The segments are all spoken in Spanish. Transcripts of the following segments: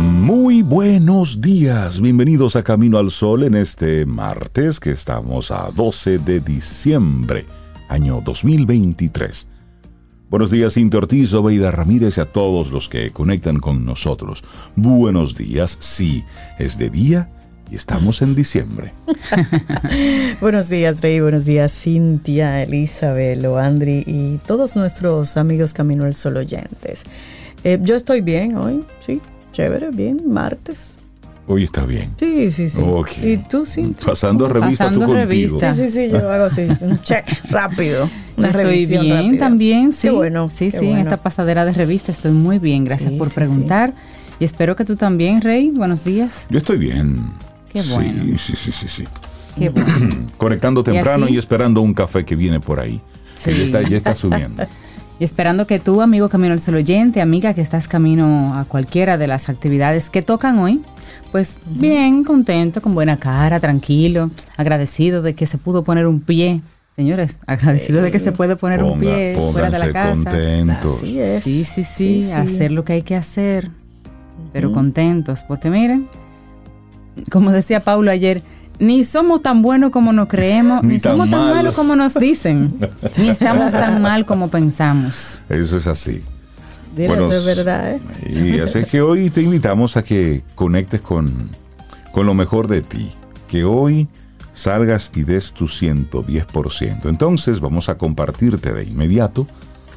Muy buenos días, bienvenidos a Camino al Sol en este martes que estamos a 12 de diciembre, año 2023. Buenos días, Cintia Ortiz, Obeida Ramírez y a todos los que conectan con nosotros. Buenos días, sí, es de día y estamos en diciembre. buenos días, Rey, buenos días, Cintia, Elizabeth, Loandri y todos nuestros amigos Camino al Sol oyentes. Eh, yo estoy bien hoy, sí, chévere, bien, martes. Hoy está bien. Sí, sí, sí. ¿Y tú, sí? Pasando revista Pasando tú revista. Sí, sí, sí, yo hago así, un check rápido. Una estoy bien también, sí. Qué bueno. Sí, qué sí, bueno. en esta pasadera de revista estoy muy bien. Gracias Sí, por sí, preguntar. Y espero que tú también, Rey. Buenos días. Yo estoy bien. Qué bueno. Sí, sí, sí, sí, sí. Qué bueno. Conectando temprano y, esperando un café que viene por ahí. Que Sí. ya está, ya está subiendo. Y esperando que tú, amigo Camino al Sol oyente, amiga que estás camino a cualquiera de las actividades que tocan hoy, pues bien, contento, con buena cara, tranquilo, agradecido de que se pudo poner un pie. Señores, agradecido de que se puede poner un pie fuera de la casa. contentos. Así es. Sí, sí, sí, hacer lo que hay que hacer, pero contentos, porque miren, como decía Paulo ayer, ni somos tan buenos como nos creemos, Ni ni, tan somos tan malos. malos como nos dicen, ni estamos tan mal como pensamos. Eso es así. Dile, Bueno, eso es verdad, ¿eh? Y así es que hoy te invitamos a que conectes con, con lo mejor de ti. Que hoy salgas y des tu 110%. Entonces vamos a compartirte de inmediato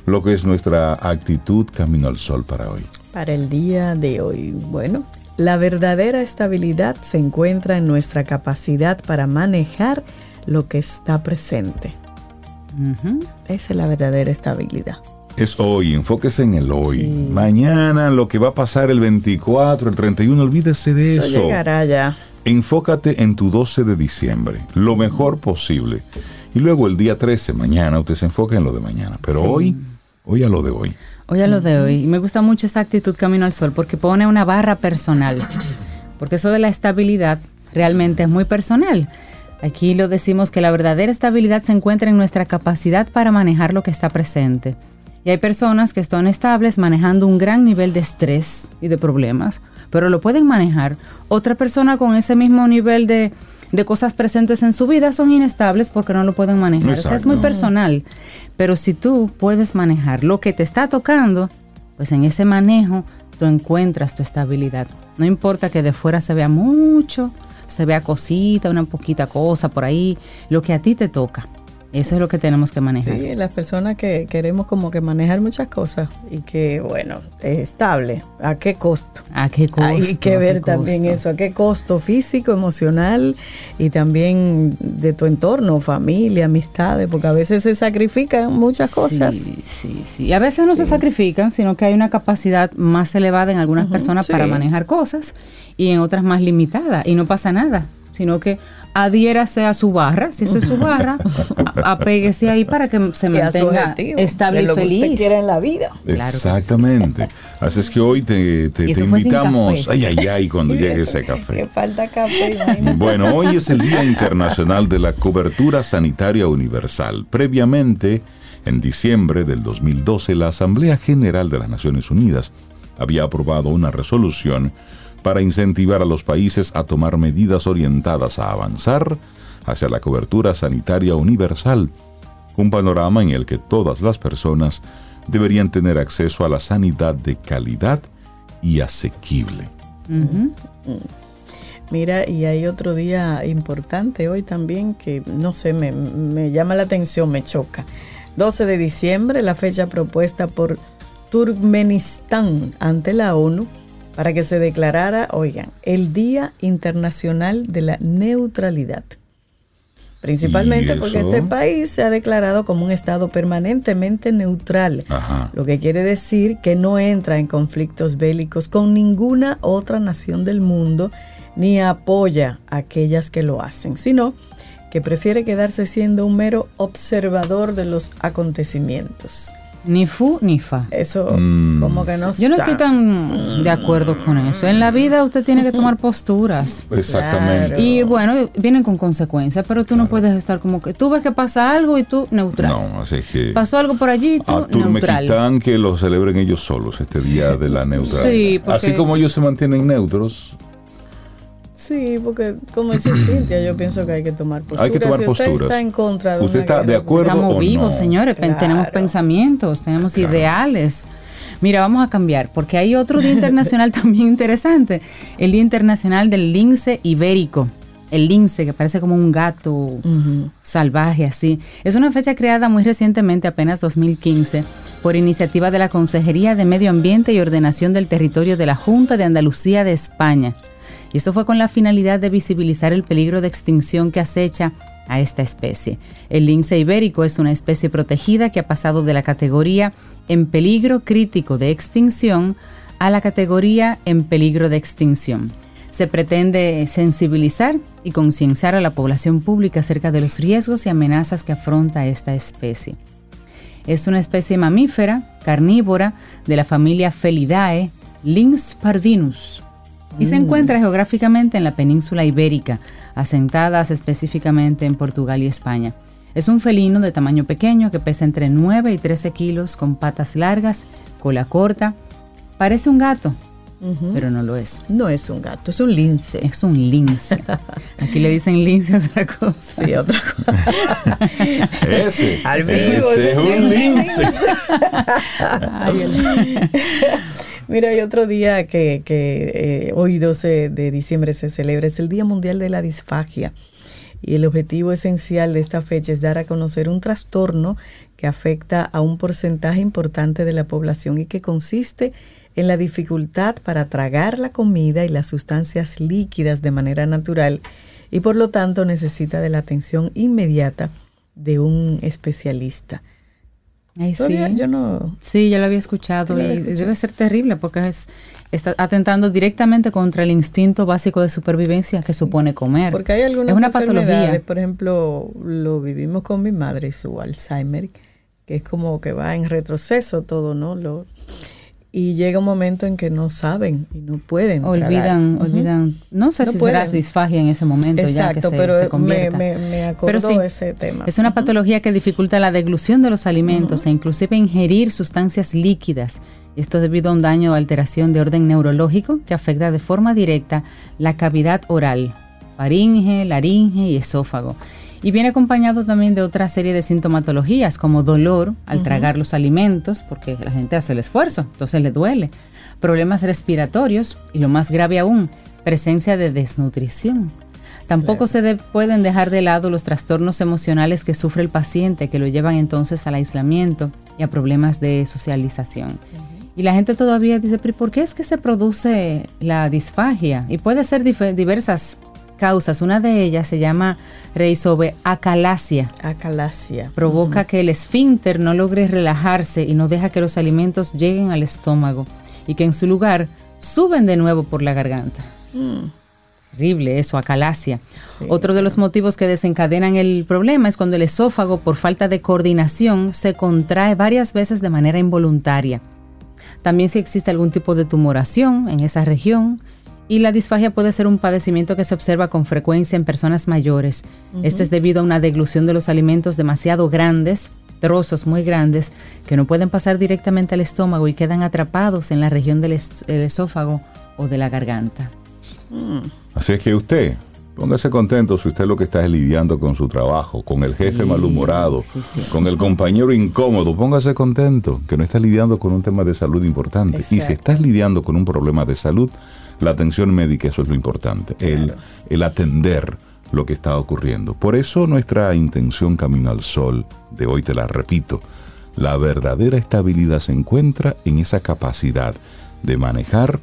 lo que es nuestra actitud camino al sol para hoy. Para el día de hoy, bueno, la verdadera estabilidad se encuentra en nuestra capacidad para manejar lo que está presente. Ujú. Esa es la verdadera estabilidad. Es hoy, enfóquese en el hoy. Sí. Mañana, lo que va a pasar el 24, el 31, olvídese de Eso eso. llegará ya. Enfócate en tu 12 de diciembre, lo mejor posible. Y luego el día 13, mañana, usted se enfoca en lo de mañana. Pero hoy, hoy a lo de hoy. Hoy a lo de hoy. Y me gusta mucho esta actitud Camino al Sol porque pone una barra personal. Porque eso de la estabilidad realmente es muy personal. Aquí lo decimos que la verdadera estabilidad se encuentra en nuestra capacidad para manejar lo que está presente. Y hay personas que están estables manejando un gran nivel de estrés y de problemas, pero lo pueden manejar. Otra persona con ese mismo nivel de, de cosas presentes en su vida son inestables porque no lo pueden manejar. O sea, es muy personal. Pero si tú puedes manejar lo que te está tocando, pues en ese manejo tú encuentras tu estabilidad. No importa que de fuera se vea mucho, se vea cosita, una poquita cosa por ahí, lo que a ti te toca. Eso es lo que tenemos que manejar. Sí, las personas que queremos como que manejar muchas cosas y que, bueno, es estable. ¿A qué costo? ¿A qué costo? Hay que ¿A ver también costo? eso, a qué costo físico, emocional y también de tu entorno, familia, amistades, porque a veces se sacrifican muchas cosas. Sí, sí, sí. Y a veces no se sacrifican, sino que hay una capacidad más elevada en algunas personas para manejar cosas y en otras más limitada. Y no pasa nada, sino que adhiérase a su barra, si esa es su barra, a- apéguese ahí para que se mantenga estable y lo que usted feliz. quiera en la vida. Claro que sí. Exactamente. Así es que hoy te, te- invitamos. Ay, ay, ay, cuando llegue eso, ese café. Que falta café, imagínate. Bueno, hoy es el Día Internacional de la Cobertura Sanitaria Universal. Previamente, en diciembre del 2012, la Asamblea General de las Naciones Unidas había aprobado una resolución para incentivar a los países a tomar medidas orientadas a avanzar hacia la cobertura sanitaria universal, un panorama en el que todas las personas deberían tener acceso a la sanidad de calidad y asequible. Mira, y hay otro día importante hoy también que, no sé, me, me llama la atención, me choca. 12 de diciembre, la fecha propuesta por Turkmenistán ante la ONU para que se declarara, oigan, el Día Internacional de la Neutralidad. Principalmente ¿Y porque este país se ha declarado como un estado permanentemente neutral, Ajá. lo que quiere decir que no entra en conflictos bélicos con ninguna otra nación del mundo ni apoya a aquellas que lo hacen, sino que prefiere quedarse siendo un mero observador de los acontecimientos. Ni fu ni fa. Eso Mm. como que no Yo no estoy tan de acuerdo con eso. En la vida usted tiene que tomar posturas. Exactamente. Claro. Y bueno, vienen con consecuencias, pero tú no puedes estar como que tú ves que pasa algo y tú neutral. No, así es que. Pasó algo por allí y tú A neutral. Que lo celebren ellos solos este día de la neutralidad. Sí, porque- Así como ellos se mantienen neutros, Sí, porque como dice Cintia, yo pienso que hay que tomar posturas. Hay que tomar si usted posturas. está en contra de ¿Usted está de guerra, acuerdo? Estamos o vivos, no? señores, Claro. tenemos pensamientos, tenemos Claro. ideales. Mira, vamos a cambiar, porque hay otro día internacional también interesante, el Día Internacional del Lince Ibérico. El lince, que parece como un gato salvaje así. Es una fecha creada muy recientemente, apenas 2015, por iniciativa de la Consejería de Medio Ambiente y Ordenación del Territorio de la Junta de Andalucía de España. Y esto fue con la finalidad de visibilizar el peligro de extinción que acecha a esta especie. El lince ibérico es una especie protegida que ha pasado de la categoría en peligro crítico de extinción a la categoría en peligro de extinción. Se pretende sensibilizar y concienciar a la población pública acerca de los riesgos y amenazas que afronta esta especie. Es una especie mamífera, carnívora, de la familia Felidae, Lynx pardinus, y se encuentra geográficamente en la península ibérica, asentadas específicamente en Portugal y España. Es un felino de tamaño pequeño que pesa entre 9 y 13 kilos, con patas largas, cola corta. Parece un gato, Ujú. pero no lo es. No es un gato, es un lince. Es un lince. Aquí le dicen lince a otra cosa. Sí, otra cosa. ese, Al vivo, ese es un sí. lince. Ay, el- Mira, hay otro día que, eh, hoy 12 de diciembre se celebra, es el Día Mundial de la Disfagia. Y el objetivo esencial de esta fecha es dar a conocer un trastorno que afecta a un porcentaje importante de la población y que consiste en la dificultad para tragar la comida y las sustancias líquidas de manera natural y por lo tanto necesita de la atención inmediata de un especialista. Ay, sí. Yo no, Sí, ya lo había escuchado y escuchado. debe ser terrible porque es, está atentando directamente contra el instinto básico de supervivencia que supone comer. Porque hay algunas es una patología. por ejemplo, lo vivimos con mi madre, su Alzheimer, que es como que va en retroceso todo, ¿no? Lo, y llega un momento en que no saben y no pueden. tragar. Olvidan, olvidan, no sé No si pueden. será disfagia en ese momento ya que Exacto, se, pero se me, convierta. me, me acordó Pero sí, ese tema. Es una patología que dificulta la deglución de los alimentos e inclusive ingerir sustancias líquidas. Esto debido a un daño o alteración de orden neurológico que afecta de forma directa la cavidad oral, faringe, laringe y esófago. Y viene acompañado también de otra serie de sintomatologías como dolor al tragar los alimentos, porque la gente hace el esfuerzo, entonces le duele. Problemas respiratorios y lo más grave aún, presencia de desnutrición. Tampoco se de- pueden dejar de lado los trastornos emocionales que sufre el paciente, que lo llevan entonces al aislamiento y a problemas de socialización. Y la gente todavía dice, ¿por qué es que se produce la disfagia? Y puede ser diversas causas. Una de ellas se llama reisobeacalasia. Acalasia. Provoca que el esfínter no logre relajarse y no deja que los alimentos lleguen al estómago y que en su lugar suben de nuevo por la garganta. Mm, Terrible eso, acalasia. Sí, Otro de los motivos que desencadenan el problema es cuando el esófago, por falta de coordinación, se contrae varias veces de manera involuntaria. También si existe algún tipo de tumoración en esa región. Y la disfagia puede ser un padecimiento que se observa con frecuencia en personas mayores. Esto es debido a una deglución de los alimentos demasiado grandes, trozos muy grandes, que no pueden pasar directamente al estómago y quedan atrapados en la región del esófago o de la garganta. Así es que usted, póngase contento si usted lo que está es lidiando con su trabajo, con el jefe malhumorado, sí, sí. con el compañero incómodo. Póngase contento que no está lidiando con un tema de salud importante. Y si estás lidiando con un problema de salud, la atención médica, eso es lo importante. El, el atender lo que está ocurriendo. Por eso nuestra intención Camino al Sol de hoy, te la repito, la verdadera estabilidad se encuentra en esa capacidad de manejar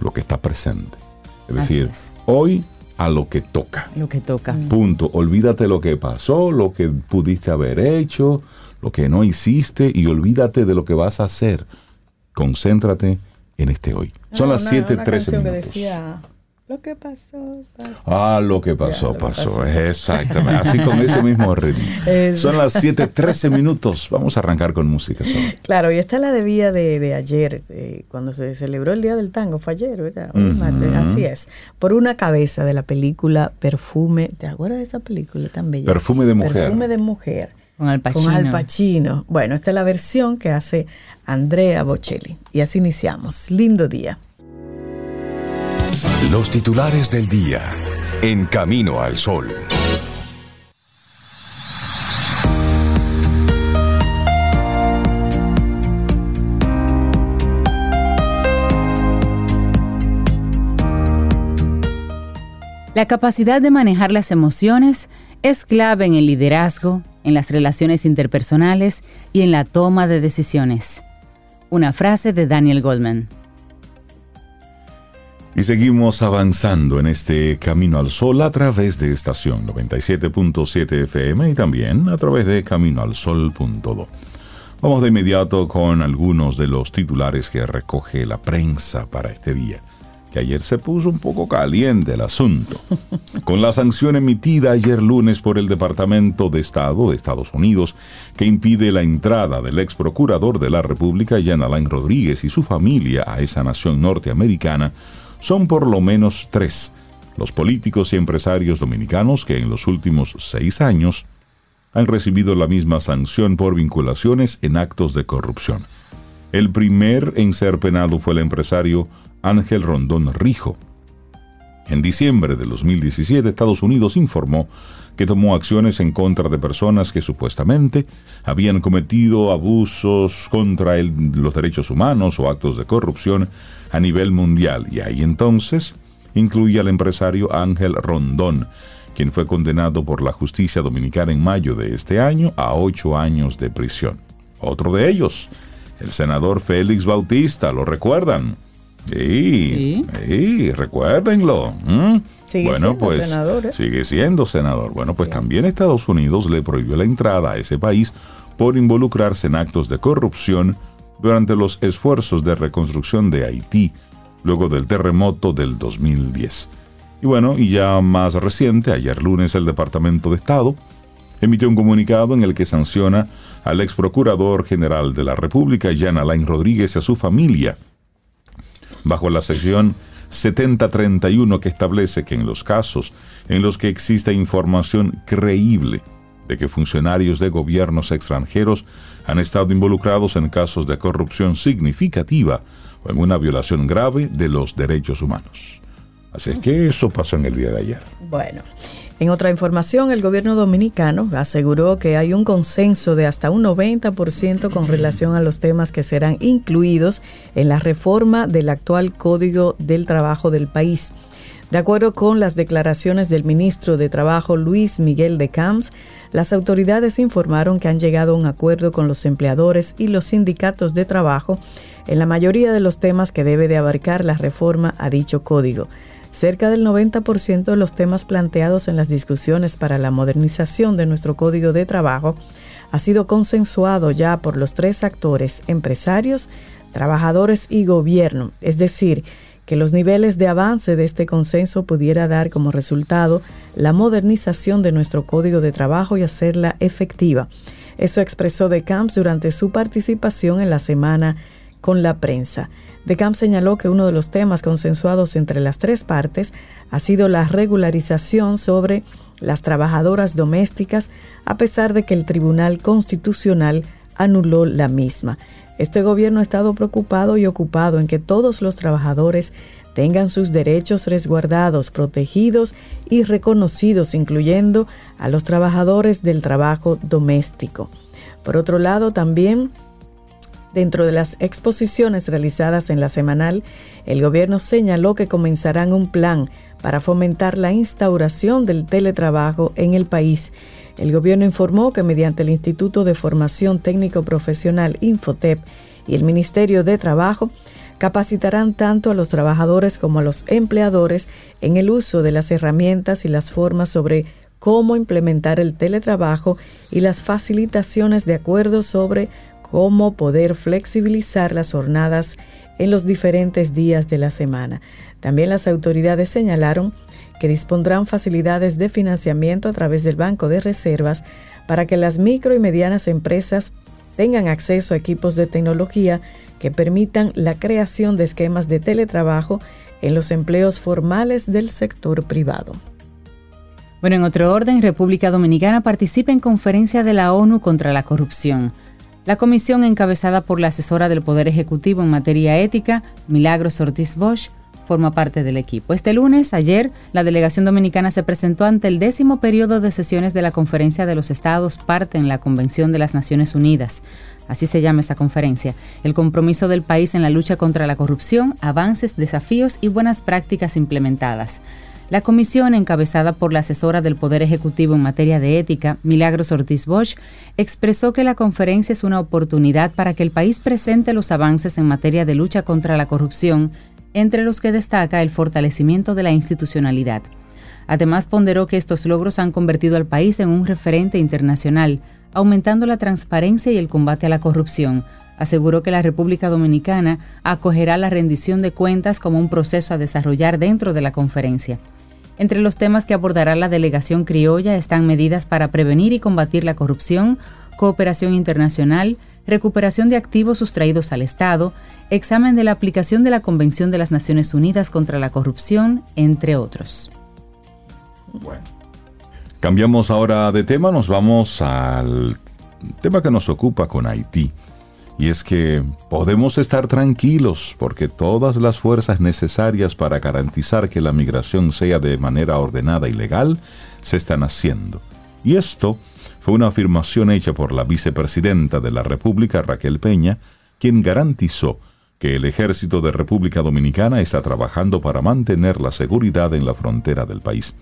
lo que está presente. Es Así decir, es. hoy a lo que toca. Lo que toca. Punto. Olvídate lo que pasó, lo que pudiste haber hecho, lo que no hiciste y olvídate de lo que vas a hacer. Concéntrate en este hoy. Son Ah, las una- 7:13 una canción que minutos. decía, Lo que pasó, pasó. Ah, lo que pasó, Ya, lo pasó. pasó. Exactamente. Así con ese mismo ritmo. Es- Son las 7:13 minutos. Vamos a arrancar con música. Claro, y esta es la de día de, de ayer, eh, cuando se celebró el Día del Tango, fue ayer, ¿verdad? Es Ujú. martes, así es. Por una cabeza de la película Perfume, ¿te acuerdas de esa película tan bella? Perfume de mujer. Perfume de mujer. Con Al Pacino. Con Al Pacino. Bueno, esta es la versión que hace Andrea Bocelli. Y así iniciamos. Lindo día. Los titulares del día. En Camino al Sol. La capacidad de manejar las emociones es clave en el liderazgo, en las relaciones interpersonales y en la toma de decisiones. Una frase de Daniel Goldman. Y seguimos avanzando en este camino al sol a través de estación 97.7 FM y también a través de caminoalsol.do. Vamos de inmediato con algunos de los titulares que recoge la prensa para este día, que ayer se puso un poco caliente el asunto. Con la sanción emitida ayer lunes por el Departamento de Estado de Estados Unidos, que impide la entrada del ex procurador de la República, Jan Alain Rodríguez, y su familia a esa nación norteamericana, son por lo menos tres los políticos y empresarios dominicanos que en los últimos seis años han recibido la misma sanción por vinculaciones en actos de corrupción. El primer en ser penado fue el empresario Ángel Rondón Rijo. En diciembre de 2017, Estados Unidos informó que tomó acciones en contra de personas que supuestamente habían cometido abusos contra los derechos humanos o actos de corrupción a nivel mundial. Y ahí entonces incluye al empresario Ángel Rondón, quien fue condenado por la justicia dominicana en mayo de este año a ocho años de prisión. Otro de ellos, el senador Félix Bautista, ¿lo recuerdan? Sí, sí, recuérdenlo. Sigue bueno, siendo pues senador, ¿eh? sigue siendo senador. Bueno, pues también Estados Unidos le prohibió la entrada a ese país por involucrarse en actos de corrupción durante los esfuerzos de reconstrucción de Haití luego del terremoto del 2010. Y bueno, y ya más reciente, ayer lunes el Departamento de Estado emitió un comunicado en el que sanciona al ex procurador general de la República, Jan Alain Rodríguez, y a su familia bajo la sección 7031 que establece que en los casos en los que exista información creíble de que funcionarios de gobiernos extranjeros han estado involucrados en casos de corrupción significativa o en una violación grave de los derechos humanos. Así es que eso pasó en el día de ayer. Bueno, en otra información, el gobierno dominicano aseguró que hay un consenso de hasta un 90% con relación a los temas que serán incluidos en la reforma del actual Código del Trabajo del país. De acuerdo con las declaraciones del ministro de Trabajo Luis Miguel de Camps, las autoridades informaron que han llegado a un acuerdo con los empleadores y los sindicatos de trabajo en la mayoría de los temas que debe de abarcar la reforma a dicho código. Cerca del 90% de los temas planteados en las discusiones para la modernización de nuestro código de trabajo ha sido consensuado ya por los tres actores, empresarios, trabajadores y gobierno, es decir, que los niveles de avance de este consenso pudiera dar como resultado la modernización de nuestro código de trabajo y hacerla efectiva. Eso expresó De Camps durante su participación en la semana con la prensa. De Camp señaló que uno de los temas consensuados entre las tres partes ha sido la regularización sobre las trabajadoras domésticas, a pesar de que el Tribunal Constitucional anuló la misma. Este gobierno ha estado preocupado y ocupado en que todos los trabajadores tengan sus derechos resguardados, protegidos y reconocidos, incluyendo a los trabajadores del trabajo doméstico. Por otro lado, también Dentro de las exposiciones realizadas en la semanal, el gobierno señaló que comenzarán un plan para fomentar la instauración del teletrabajo en el país. El gobierno informó que mediante el Instituto de Formación Técnico Profesional Infotep y el Ministerio de Trabajo capacitarán tanto a los trabajadores como a los empleadores en el uso de las herramientas y las formas sobre cómo implementar el teletrabajo y las facilitaciones de acuerdo sobre cómo poder flexibilizar las jornadas en los diferentes días de la semana. También las autoridades señalaron que dispondrán facilidades de financiamiento a través del Banco de Reservas para que las micro y medianas empresas tengan acceso a equipos de tecnología que permitan la creación de esquemas de teletrabajo en los empleos formales del sector privado. Bueno, en otro orden, República Dominicana participa en conferencia de la ONU contra la corrupción. La comisión encabezada por la asesora del Poder Ejecutivo en materia ética, Milagros Ortiz Bosch, forma parte del equipo. Este lunes, ayer, la delegación dominicana se presentó ante el décimo periodo de sesiones de la Conferencia de los Estados parte en la Convención de las Naciones Unidas. Así se llama esa conferencia. El compromiso del país en la lucha contra la corrupción, avances, desafíos y buenas prácticas implementadas. La comisión, encabezada por la asesora del Poder Ejecutivo en materia de ética, Milagros Ortiz Bosch, expresó que la conferencia es una oportunidad para que el país presente los avances en materia de lucha contra la corrupción, entre los que destaca el fortalecimiento de la institucionalidad. Además, ponderó que estos logros han convertido al país en un referente internacional, aumentando la transparencia y el combate a la corrupción. Aseguró que la República Dominicana acogerá la rendición de cuentas como un proceso a desarrollar dentro de la conferencia. Entre los temas que abordará la delegación criolla están medidas para prevenir y combatir la corrupción, cooperación internacional, recuperación de activos sustraídos al Estado, examen de la aplicación de la Convención de las Naciones Unidas contra la Corrupción, entre otros. Bueno, cambiamos ahora de tema, nos vamos al tema que nos ocupa con Haití. Y es que podemos estar tranquilos porque todas las fuerzas necesarias para garantizar que la migración sea de manera ordenada y legal se están haciendo. Y esto fue una afirmación hecha por la vicepresidenta de la República, Raquel Peña, quien garantizó que el ejército de República Dominicana está trabajando para mantener la seguridad en la frontera del país.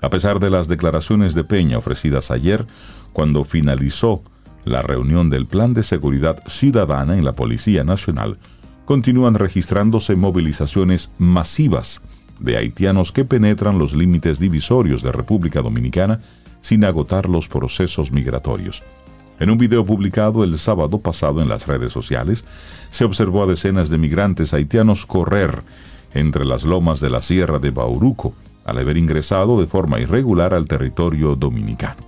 A pesar de las declaraciones de Peña ofrecidas ayer, cuando finalizó la reunión del Plan de Seguridad Ciudadana en la Policía Nacional, continúan registrándose movilizaciones masivas de haitianos que penetran los límites divisorios de República Dominicana sin agotar los procesos migratorios. En un video publicado el sábado pasado en las redes sociales, se observó a decenas de migrantes haitianos correr entre las lomas de la Sierra de Bauruco, al haber ingresado de forma irregular al territorio dominicano.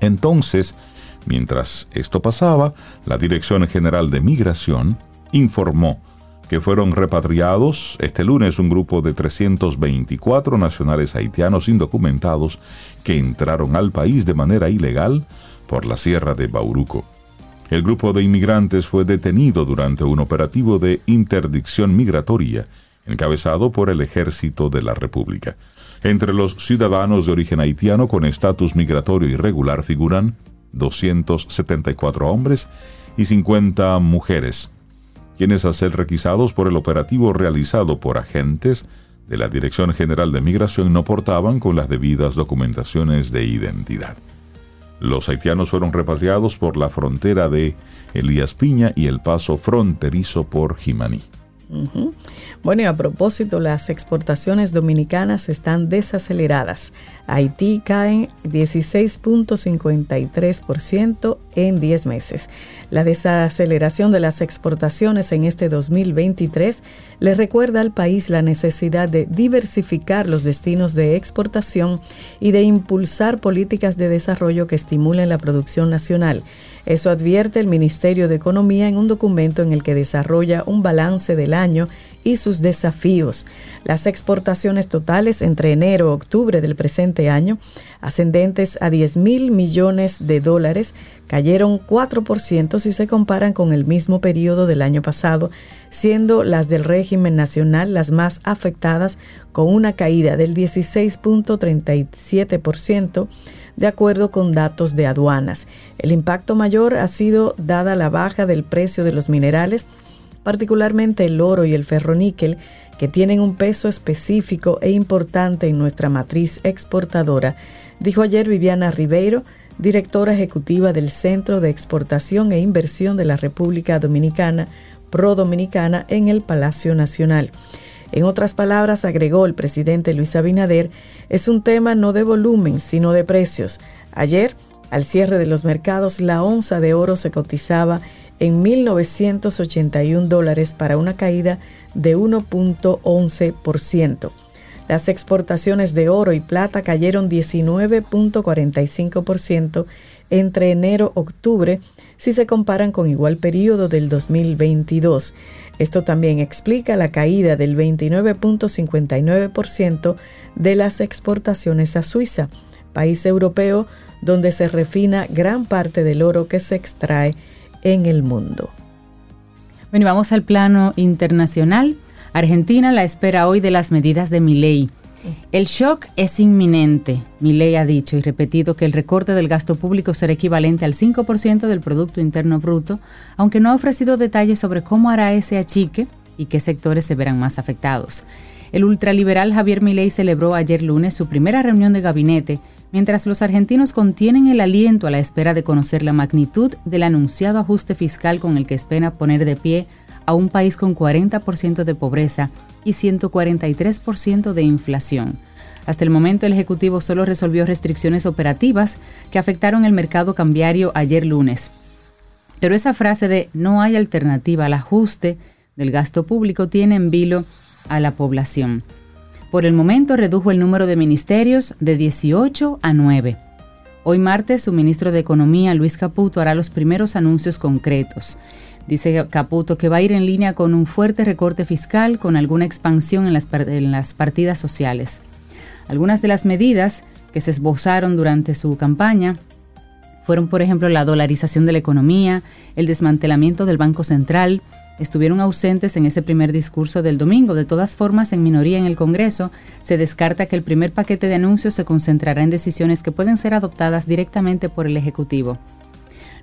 Entonces, Mientras esto pasaba, la Dirección General de Migración informó que fueron repatriados este lunes un grupo de 324 nacionales haitianos indocumentados que entraron al país de manera ilegal por la Sierra de Bauruco. El grupo de inmigrantes fue detenido durante un operativo de interdicción migratoria encabezado por el Ejército de la República. Entre los ciudadanos de origen haitiano con estatus migratorio irregular figuran 274 hombres y 50 mujeres, quienes a ser requisados por el operativo realizado por agentes de la Dirección General de Migración no portaban con las debidas documentaciones de identidad. Los haitianos fueron repatriados por la frontera de Elías Piña y el paso fronterizo por Jimaní. Bueno, y a propósito, las exportaciones dominicanas están desaceleradas. Haití cae 16.53% en 10 meses. La desaceleración de las exportaciones en este 2023 le recuerda al país la necesidad de diversificar los destinos de exportación y de impulsar políticas de desarrollo que estimulen la producción nacional. Eso advierte el Ministerio de Economía en un documento en el que desarrolla un balance del año y sus desafíos. Las exportaciones totales entre enero y octubre del presente año, ascendentes a 10 mil millones de dólares, cayeron 4% si se comparan con el mismo periodo del año pasado, siendo las del régimen nacional las más afectadas con una caída del 16.37% de acuerdo con datos de aduanas. El impacto mayor ha sido dada la baja del precio de los minerales, particularmente el oro y el ferroníquel, que tienen un peso específico e importante en nuestra matriz exportadora, dijo ayer Viviana Ribeiro, directora ejecutiva del Centro de Exportación e Inversión de la República Dominicana, Pro Dominicana, en el Palacio Nacional. En otras palabras, agregó el presidente Luis Abinader, es un tema no de volumen, sino de precios. Ayer, al cierre de los mercados, la onza de oro se cotizaba en 1.981 dólares para una caída de 1.11%. Las exportaciones de oro y plata cayeron 19.45% entre enero-octubre si se comparan con igual periodo del 2022. Esto también explica la caída del 29.59% de las exportaciones a Suiza, país europeo donde se refina gran parte del oro que se extrae en el mundo. Bueno, vamos al plano internacional. Argentina la espera hoy de las medidas de Milei. El shock es inminente. Milei ha dicho y repetido que el recorte del gasto público será equivalente al 5% del Producto Interno Bruto, aunque no ha ofrecido detalles sobre cómo hará ese achique y qué sectores se verán más afectados. El ultraliberal Javier Milei celebró ayer lunes su primera reunión de gabinete, mientras los argentinos contienen el aliento a la espera de conocer la magnitud del anunciado ajuste fiscal con el que espera poner de pie a un país con 40% de pobreza y 143% de inflación. Hasta el momento el Ejecutivo solo resolvió restricciones operativas que afectaron el mercado cambiario ayer lunes. Pero esa frase de no hay alternativa al ajuste del gasto público tiene en vilo a la población. Por el momento redujo el número de ministerios de 18 a 9. Hoy martes, su ministro de Economía, Luis Caputo, hará los primeros anuncios concretos. Dice Caputo que va a ir en línea con un fuerte recorte fiscal con alguna expansión en las, en las partidas sociales. Algunas de las medidas que se esbozaron durante su campaña fueron, por ejemplo, la dolarización de la economía, el desmantelamiento del Banco Central, estuvieron ausentes en ese primer discurso del domingo. De todas formas, en minoría en el Congreso, se descarta que el primer paquete de anuncios se concentrará en decisiones que pueden ser adoptadas directamente por el Ejecutivo.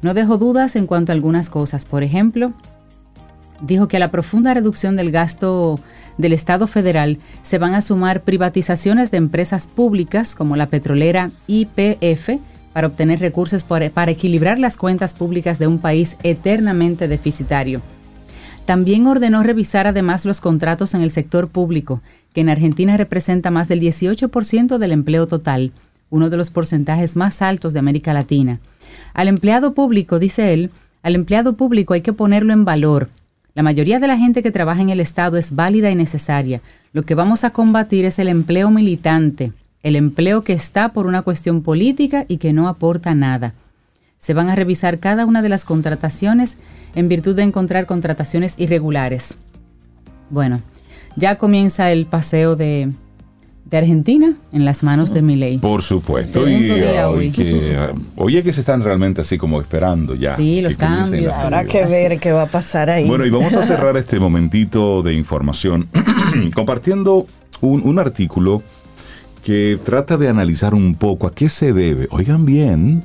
No dejó dudas en cuanto a algunas cosas. Por ejemplo, dijo que a la profunda reducción del gasto del Estado federal se van a sumar privatizaciones de empresas públicas como la petrolera IPF para obtener recursos para equilibrar las cuentas públicas de un país eternamente deficitario. También ordenó revisar además los contratos en el sector público, que en Argentina representa más del 18% del empleo total, uno de los porcentajes más altos de América Latina. Al empleado público, dice él, al empleado público hay que ponerlo en valor. La mayoría de la gente que trabaja en el Estado es válida y necesaria. Lo que vamos a combatir es el empleo militante, el empleo que está por una cuestión política y que no aporta nada. Se van a revisar cada una de las contrataciones en virtud de encontrar contrataciones irregulares. Bueno, ya comienza el paseo de, Argentina en las manos de Milei. Por supuesto. Y, hoy. Que, oye que se están realmente así como esperando ya. Sí, los cambios. Habrá que ver qué va a pasar ahí. Bueno, y vamos a cerrar este momentito de información compartiendo un, un artículo que trata de analizar un poco a qué se debe, oigan bien,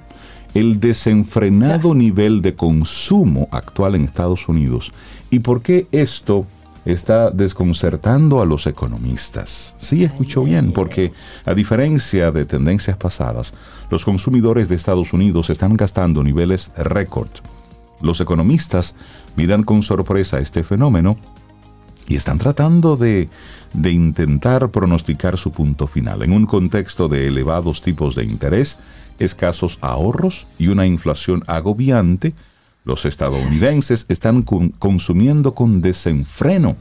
el desenfrenado nivel de consumo actual en Estados Unidos y por qué esto está desconcertando a los economistas. Sí, escuchó bien, porque a diferencia de tendencias pasadas, los consumidores de Estados Unidos están gastando niveles récord. Los economistas miran con sorpresa este fenómeno y están tratando de, de intentar pronosticar su punto final en un contexto de elevados tipos de interés escasos ahorros y una inflación agobiante, los estadounidenses están consumiendo con desenfreno.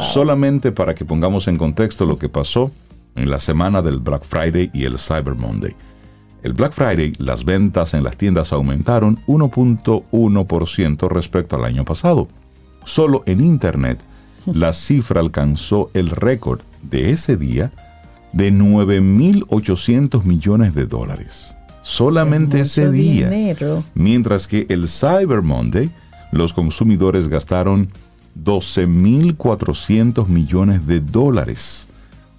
Solamente para que pongamos en contexto lo que pasó en la semana del Black Friday y el Cyber Monday. El Black Friday, las ventas en las tiendas aumentaron 1.1% respecto al año pasado. Solo en Internet, la cifra alcanzó el récord de ese día de 9.800 millones de dólares solamente ese día. Mientras que el Cyber Monday, los consumidores gastaron 12.400 millones de dólares,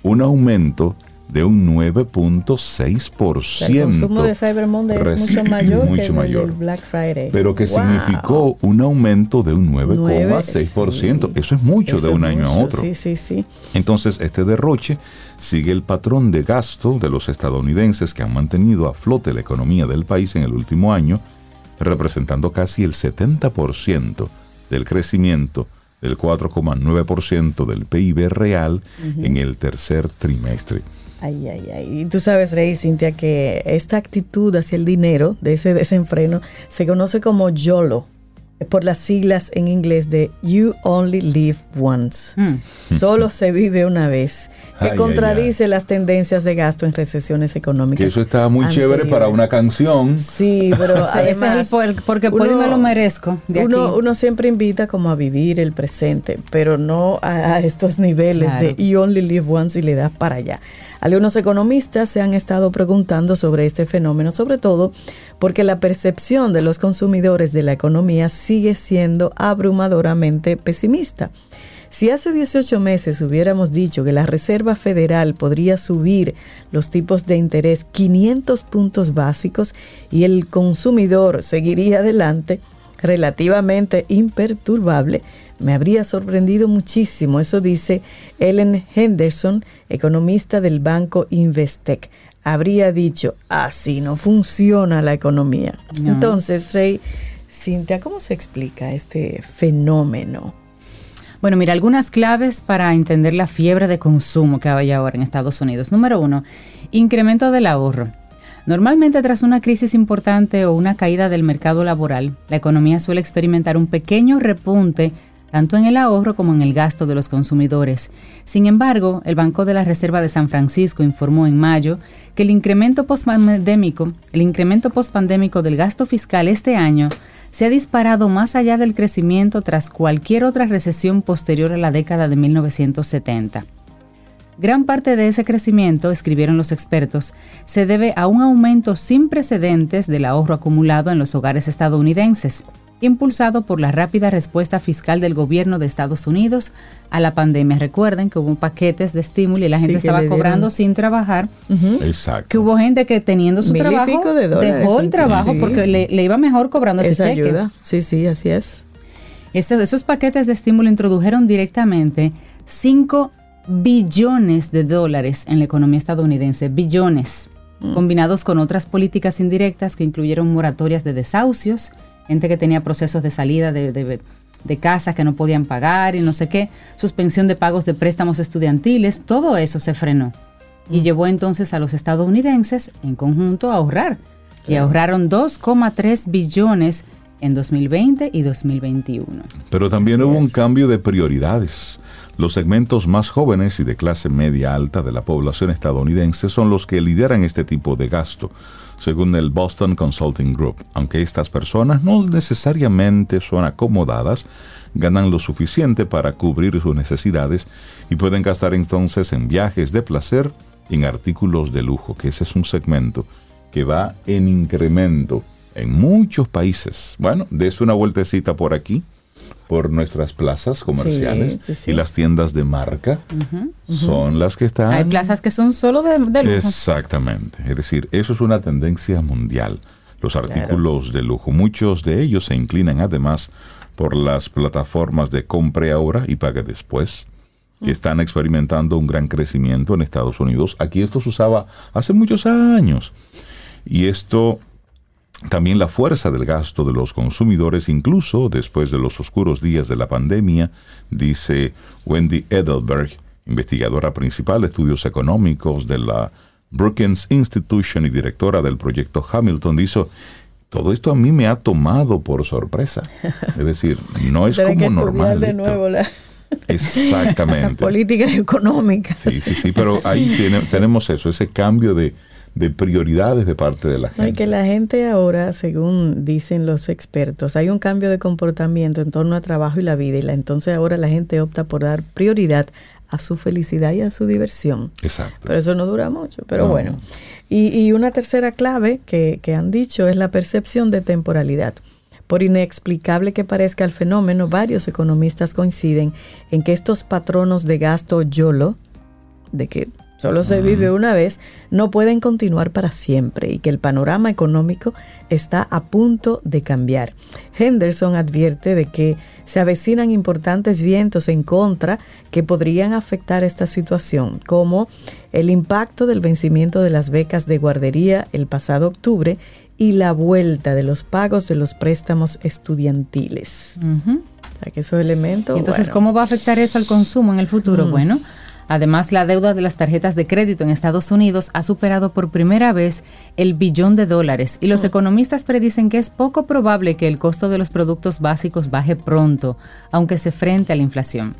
un aumento de un 9.6%. El consumo de Cyber Monday es mucho mayor que el Black Friday. Pero que significó un aumento de un 9,6%. Eso es mucho de un año a otro. Sí, sí, sí. Entonces, este derroche sigue el patrón de gasto de los estadounidenses que han mantenido a flote la economía del país en el último año, representando casi el 70% del crecimiento del 4,9% del PIB real en el tercer trimestre. Ay, ay, ay. Y tú sabes, Rey Cintia, que esta actitud hacia el dinero, de ese desenfreno, se conoce como YOLO. por las siglas en inglés de You Only Live Once. Mm. Solo se vive una vez, que Ay, ay, contradice las tendencias de gasto en recesiones económicas. Que eso está muy chévere para una canción. Sí, pero Ese- ese es el además, por- porque puedo y me lo merezco. De uno, aquí. uno siempre invita como a vivir el presente, pero no a, a estos niveles Claro. de you only live once y le das para allá. Algunos economistas se han estado preguntando sobre este fenómeno, sobre todo porque la percepción de los consumidores de la economía sigue siendo abrumadoramente pesimista. Si hace 18 meses hubiéramos dicho que la Reserva Federal podría subir los tipos de interés 500 puntos básicos y el consumidor seguiría adelante relativamente imperturbable, me habría sorprendido muchísimo. Eso dice Ellen Henderson, economista del banco Investec. Habría dicho, así no funciona la economía. No. Entonces, Rey, Cintia, ¿cómo se explica este fenómeno? Bueno, mira, algunas claves para entender la fiebre de consumo que hay ahora en Estados Unidos. Número uno, incremento del ahorro. Normalmente tras una crisis importante o una caída del mercado laboral, la economía suele experimentar un pequeño repunte tanto en el ahorro como en el gasto de los consumidores. Sin embargo, el Banco de la Reserva de San Francisco informó en mayo que el incremento postpandémico, el incremento postpandémico del gasto fiscal este año se ha disparado más allá del crecimiento tras cualquier otra recesión posterior a la década de 1970. Gran parte de ese crecimiento, escribieron los expertos, se debe a un aumento sin precedentes del ahorro acumulado en los hogares estadounidenses, impulsado por la rápida respuesta fiscal del gobierno de Estados Unidos a la pandemia. Recuerden que hubo paquetes de estímulo y la gente estaba cobrando sin trabajar, Exacto. que hubo gente que teniendo su Mil trabajo pico de dólares, dejó el trabajo Sí. porque le, le iba mejor cobrando ese Esa cheque. ayuda. Sí, sí, así es. Ese- esos paquetes de estímulo introdujeron directamente 5 billones de dólares en la economía estadounidense, billones, combinados con otras políticas indirectas que incluyeron moratorias de desahucios, gente que tenía procesos de salida de, de, de casas que no podían pagar y no sé qué, suspensión de pagos de préstamos estudiantiles, todo eso se frenó y llevó entonces a los estadounidenses en conjunto a ahorrar. Y ahorraron 2,3 billones en 2020 y 2021. Pero también hubo un cambio de prioridades. Los segmentos más jóvenes y de clase media alta de la población estadounidense son los que lideran este tipo de gasto, según el Boston Consulting Group. Aunque estas personas no necesariamente son acomodadas, ganan lo suficiente para cubrir sus necesidades y pueden gastar entonces en viajes de placer en artículos de lujo, que ese es un segmento que va en incremento en muchos países. Bueno, des una vueltecita por aquí, por nuestras plazas comerciales sí, sí. y las tiendas de marca son las que están... Hay plazas que son solo de, de lujo. Exactamente. Es decir, eso es una tendencia mundial. Los artículos de lujo, muchos de ellos se inclinan además por las plataformas de compre ahora y pague después, que están experimentando un gran crecimiento en Estados Unidos. Aquí esto se usaba hace muchos años. Y esto también la fuerza del gasto de los consumidores, incluso después de los oscuros días de la pandemia, dice Wendy Edelberg, investigadora principal de estudios económicos de la Brookings Institution y directora del proyecto Hamilton, dice, todo esto a mí me ha tomado por sorpresa. Es decir, no es que como normal. de nuevo la, Exactamente. política económica. Sí, sí, sí, pero ahí tiene- tenemos eso, ese cambio de, de prioridades de parte de la No, y gente. que la gente ahora, según dicen los expertos, hay un cambio de comportamiento en torno al trabajo y la vida, y la, entonces ahora la gente opta por dar prioridad a su felicidad y a su diversión. Exacto. Pero eso no dura mucho, pero No. bueno. Y, y una tercera clave que, que han dicho es la percepción de temporalidad. Por inexplicable que parezca el fenómeno, varios economistas coinciden en que estos patronos de gasto YOLO, de que solo se vive una vez, no pueden continuar para siempre y que el panorama económico está a punto de cambiar. Henderson advierte de que se avecinan importantes vientos en contra que podrían afectar esta situación, como el impacto del vencimiento de las becas de guardería el pasado octubre y la vuelta de los pagos de los préstamos estudiantiles. Ujú. O sea, que esos elementos... Entonces, bueno, ¿cómo va a afectar eso al consumo en el futuro? Mm. Bueno, Además, la deuda de las tarjetas de crédito en Estados Unidos ha superado por primera vez el billón de dólares y los economistas predicen que es poco probable que el costo de los productos básicos baje pronto, aunque se frente a la inflación.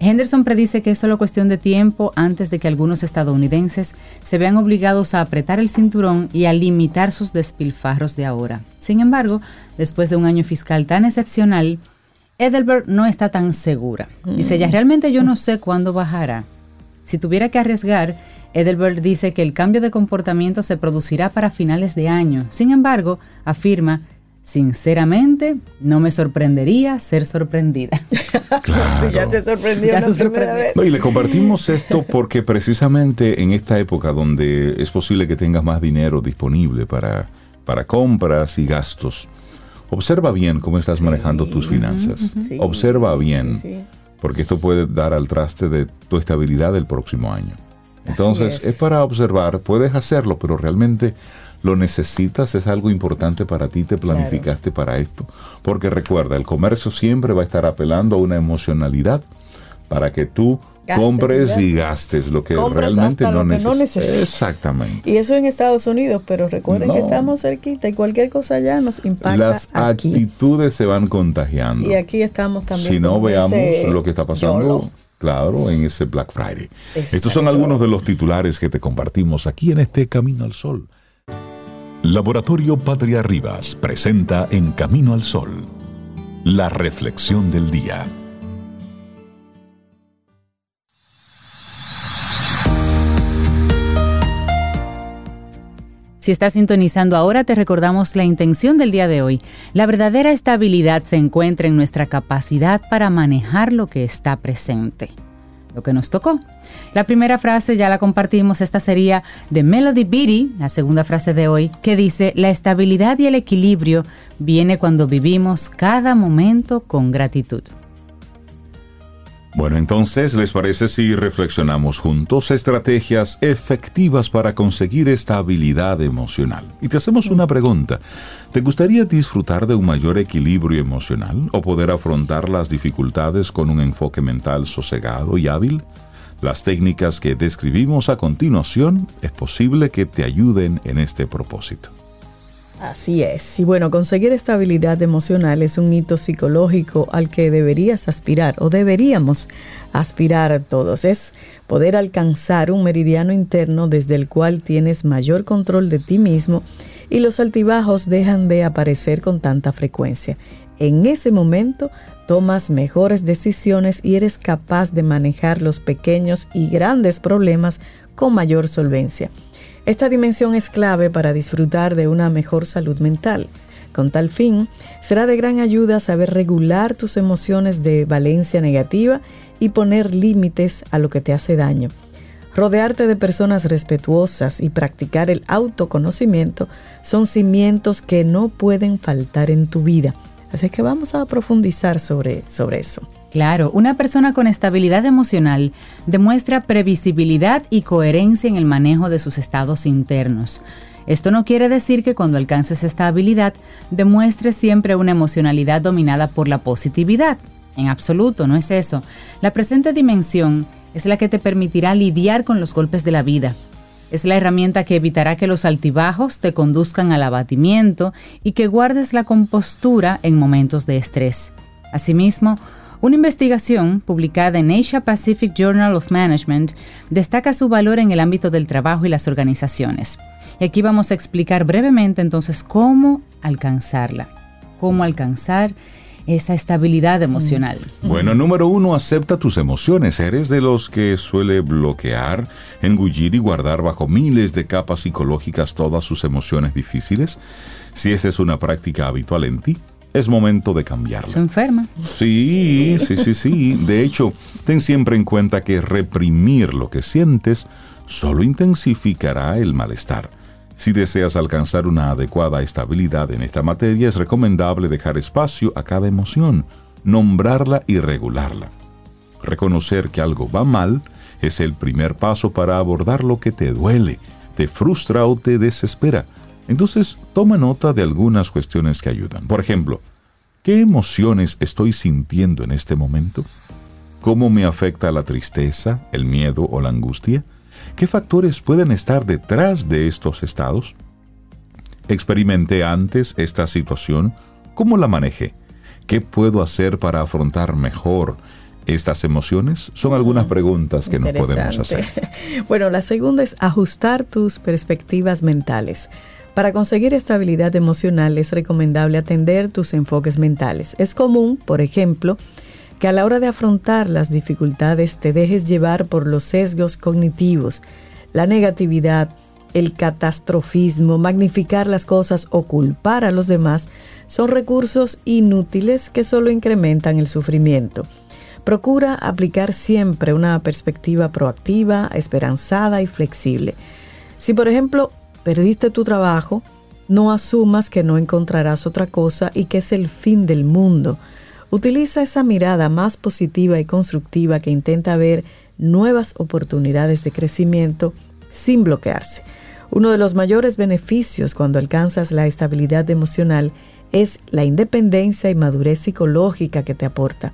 Henderson predice que es solo cuestión de tiempo antes de que algunos estadounidenses se vean obligados a apretar el cinturón y a limitar sus despilfarros de ahora. Sin embargo, después de un año fiscal tan excepcional, Edelberg no está tan segura. Dice ella, realmente yo no sé cuándo bajará. Si tuviera que arriesgar, Edelberg dice que el cambio de comportamiento se producirá para finales de año. Sin embargo, afirma, sinceramente, no me sorprendería ser sorprendida. Claro. ya se sorprendió y le compartimos esto porque precisamente en esta época donde es posible que tengas más dinero disponible para, para compras y gastos, Observa bien cómo estás manejando tus finanzas. Observa bien, porque esto puede dar al traste de tu estabilidad el próximo año. Entonces, es. para observar, puedes hacerlo, pero realmente lo necesitas, es algo importante para ti, te planificaste para esto. Porque recuerda, el comercio siempre va a estar apelando a una emocionalidad para que tú compres y gastes lo que realmente no, necesitas. Exactamente. Y eso en Estados Unidos, pero recuerden que estamos cerquita y cualquier cosa allá nos impacta. Las actitudes se van contagiando. Y aquí estamos también. Si no, veamos lo que está pasando. Claro, en ese Black Friday. Estos son algunos de los titulares que te compartimos aquí en este Camino al Sol. Laboratorio Patria Rivas presenta En Camino al Sol, la reflexión del día. Si estás sintonizando ahora, te recordamos la intención del día de hoy. La verdadera estabilidad se encuentra en nuestra capacidad para manejar lo que está presente. Lo que nos tocó. La primera frase ya la compartimos, esta sería de Melody Beatty, la segunda frase de hoy, que dice, la estabilidad y el equilibrio viene cuando vivimos cada momento con gratitud. Bueno, entonces, ¿les parece si reflexionamos juntos estrategias efectivas para conseguir estabilidad emocional? Y te hacemos una pregunta. ¿Te gustaría disfrutar de un mayor equilibrio emocional o poder afrontar las dificultades con un enfoque mental sosegado y hábil? Las técnicas que describimos a continuación es posible que te ayuden en este propósito. Así es. Y bueno, conseguir estabilidad emocional es un hito psicológico al que deberías aspirar o deberíamos aspirar todos. Es poder alcanzar un meridiano interno desde el cual tienes mayor control de ti mismo y los altibajos dejan de aparecer con tanta frecuencia. En ese momento tomas mejores decisiones y eres capaz de manejar los pequeños y grandes problemas con mayor solvencia. Esta dimensión es clave para disfrutar de una mejor salud mental. Con tal fin, será de gran ayuda saber regular tus emociones de valencia negativa y poner límites a lo que te hace daño. Rodearte de personas respetuosas y practicar el autoconocimiento son cimientos que no pueden faltar en tu vida. Así que vamos a profundizar sobre, sobre eso. Claro, una persona con estabilidad emocional demuestra previsibilidad y coherencia en el manejo de sus estados internos. Esto no quiere decir que cuando alcances esta habilidad demuestres siempre una emocionalidad dominada por la positividad. En absoluto, no es eso. La presente dimensión es la que te permitirá lidiar con los golpes de la vida. Es la herramienta que evitará que los altibajos te conduzcan al abatimiento y que guardes la compostura en momentos de estrés. Asimismo, una investigación publicada en Asia Pacific Journal of Management destaca su valor en el ámbito del trabajo y las organizaciones. Y aquí vamos a explicar brevemente entonces cómo alcanzarla, cómo alcanzar esa estabilidad emocional. Bueno, número uno, acepta tus emociones. ¿Eres de los que suele bloquear, engullir y guardar bajo miles de capas psicológicas todas sus emociones difíciles? Si esta es una práctica habitual en ti, es momento de cambiarla. Se enferma. Sí, sí, sí, sí, De hecho, ten siempre en cuenta que reprimir lo que sientes solo intensificará el malestar. Si deseas alcanzar una adecuada estabilidad en esta materia, es recomendable dejar espacio a cada emoción, nombrarla y regularla. Reconocer que algo va mal es el primer paso para abordar lo que te duele, te frustra o te desespera entonces, toma nota de algunas cuestiones que ayudan. Por ejemplo, ¿qué emociones estoy sintiendo en este momento? ¿Cómo me afecta la tristeza, el miedo o la angustia? ¿Qué factores pueden estar detrás de estos estados? ¿Experimenté antes esta situación? ¿Cómo la manejé? ¿Qué puedo hacer para afrontar mejor estas emociones? Son algunas preguntas que nos podemos hacer. Bueno, la segunda es ajustar tus perspectivas mentales. Para conseguir estabilidad emocional es recomendable atender tus enfoques mentales. Es común, por ejemplo, que a la hora de afrontar las dificultades te dejes llevar por los sesgos cognitivos, la negatividad, el catastrofismo, magnificar las cosas o culpar a los demás son recursos inútiles que solo incrementan el sufrimiento. Procura aplicar siempre una perspectiva proactiva, esperanzada y flexible. Si por ejemplo perdiste tu trabajo, no asumas que no encontrarás otra cosa y que es el fin del mundo. Utiliza esa mirada más positiva y constructiva que intenta ver nuevas oportunidades de crecimiento sin bloquearse. Uno de los mayores beneficios cuando alcanzas la estabilidad emocional es la independencia y madurez psicológica que te aporta.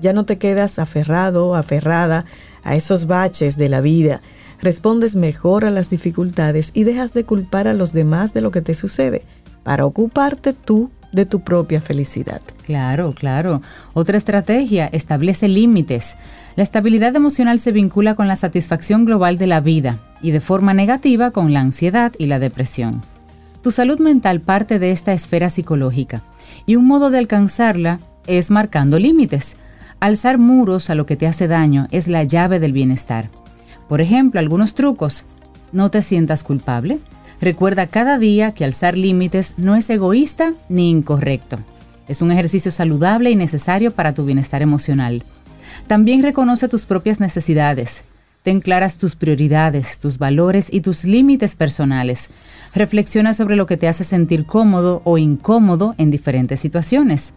Ya no te quedas aferrado aferrada a esos baches de la vida, respondes mejor a las dificultades y dejas de culpar a los demás de lo que te sucede para ocuparte tú de tu propia felicidad. Claro, claro. Otra estrategia, establece límites. La estabilidad emocional se vincula con la satisfacción global de la vida y de forma negativa con la ansiedad y la depresión. Tu salud mental parte de esta esfera psicológica y un modo de alcanzarla es marcando límites. Alzar muros a lo que te hace daño es la llave del bienestar. Por ejemplo, algunos trucos. No te sientas culpable. Recuerda cada día que alzar límites no es egoísta ni incorrecto. Es un ejercicio saludable y necesario para tu bienestar emocional. También reconoce tus propias necesidades. Ten claras tus prioridades, tus valores y tus límites personales. Reflexiona sobre lo que te hace sentir cómodo o incómodo en diferentes situaciones.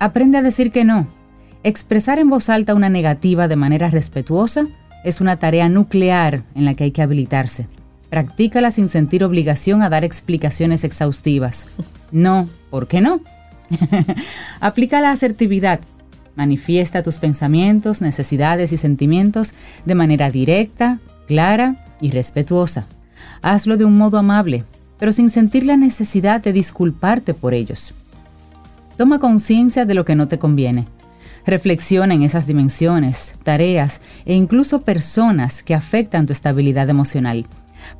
Aprende a decir que no. Expresar en voz alta una negativa de manera respetuosa es una tarea nuclear en la que hay que habilitarse. Practícala sin sentir obligación a dar explicaciones exhaustivas. No, ¿por qué no? Aplica la asertividad. Manifiesta tus pensamientos, necesidades y sentimientos de manera directa, clara y respetuosa. Hazlo de un modo amable, pero sin sentir la necesidad de disculparte por ellos. Toma conciencia de lo que no te conviene. Reflexiona en esas dimensiones, tareas e incluso personas que afectan tu estabilidad emocional.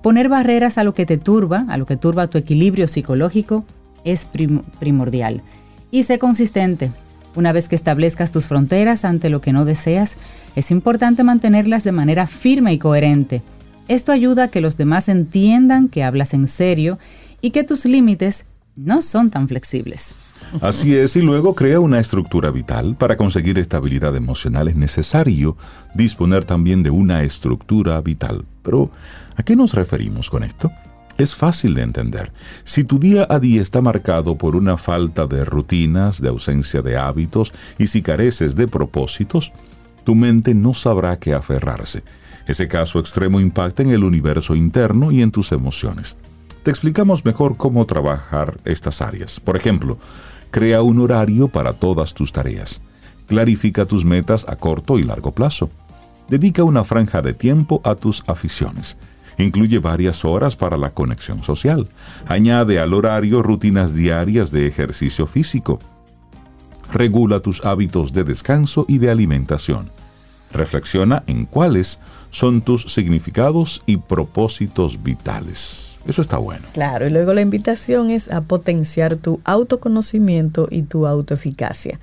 Poner barreras a lo que te turba, a lo que turba tu equilibrio psicológico, es primordial. Y sé consistente. Una vez que establezcas tus fronteras ante lo que no deseas, es importante mantenerlas de manera firme y coherente. Esto ayuda a que los demás entiendan que hablas en serio y que tus límites no son tan flexibles. Así es, y luego crea una estructura vital. Para conseguir estabilidad emocional es necesario disponer también de una estructura vital. Pero, ¿a qué nos referimos con esto? Es fácil de entender. Si tu día a día está marcado por una falta de rutinas, de ausencia de hábitos y si careces de propósitos, tu mente no sabrá qué aferrarse. Ese caso extremo impacta en el universo interno y en tus emociones. Te explicamos mejor cómo trabajar estas áreas. Por ejemplo, Crea un horario para todas tus tareas. Clarifica tus metas a corto y largo plazo. Dedica una franja de tiempo a tus aficiones. Incluye varias horas para la conexión social. Añade al horario rutinas diarias de ejercicio físico. Regula tus hábitos de descanso y de alimentación. Reflexiona en cuáles son tus significados y propósitos vitales. Eso está bueno. Claro, y luego la invitación es a potenciar tu autoconocimiento y tu autoeficacia.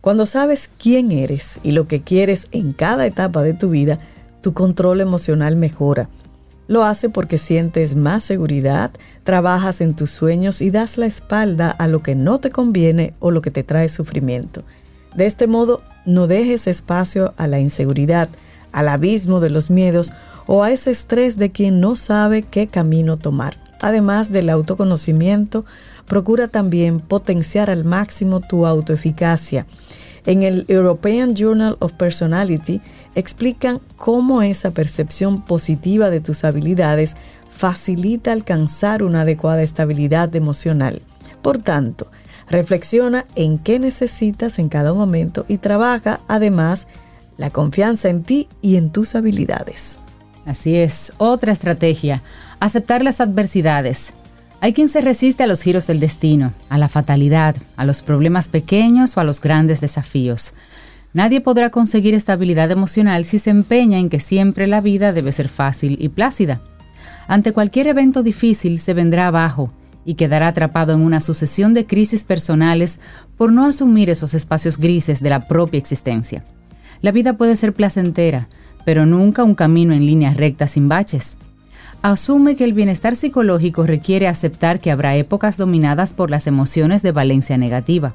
Cuando sabes quién eres y lo que quieres en cada etapa de tu vida, tu control emocional mejora. Lo hace porque sientes más seguridad, trabajas en tus sueños y das la espalda a lo que no te conviene o lo que te trae sufrimiento. De este modo, no dejes espacio a la inseguridad, al abismo de los miedos o a ese estrés de quien no sabe qué camino tomar. Además del autoconocimiento, procura también potenciar al máximo tu autoeficacia. En el European Journal of Personality explican cómo esa percepción positiva de tus habilidades facilita alcanzar una adecuada estabilidad emocional. Por tanto, reflexiona en qué necesitas en cada momento y trabaja además la confianza en ti y en tus habilidades. Así es, otra estrategia, aceptar las adversidades. Hay quien se resiste a los giros del destino, a la fatalidad, a los problemas pequeños o a los grandes desafíos. Nadie podrá conseguir estabilidad emocional si se empeña en que siempre la vida debe ser fácil y plácida. Ante cualquier evento difícil se vendrá abajo y quedará atrapado en una sucesión de crisis personales por no asumir esos espacios grises de la propia existencia. La vida puede ser placentera, pero nunca un camino en línea recta sin baches. Asume que el bienestar psicológico requiere aceptar que habrá épocas dominadas por las emociones de valencia negativa.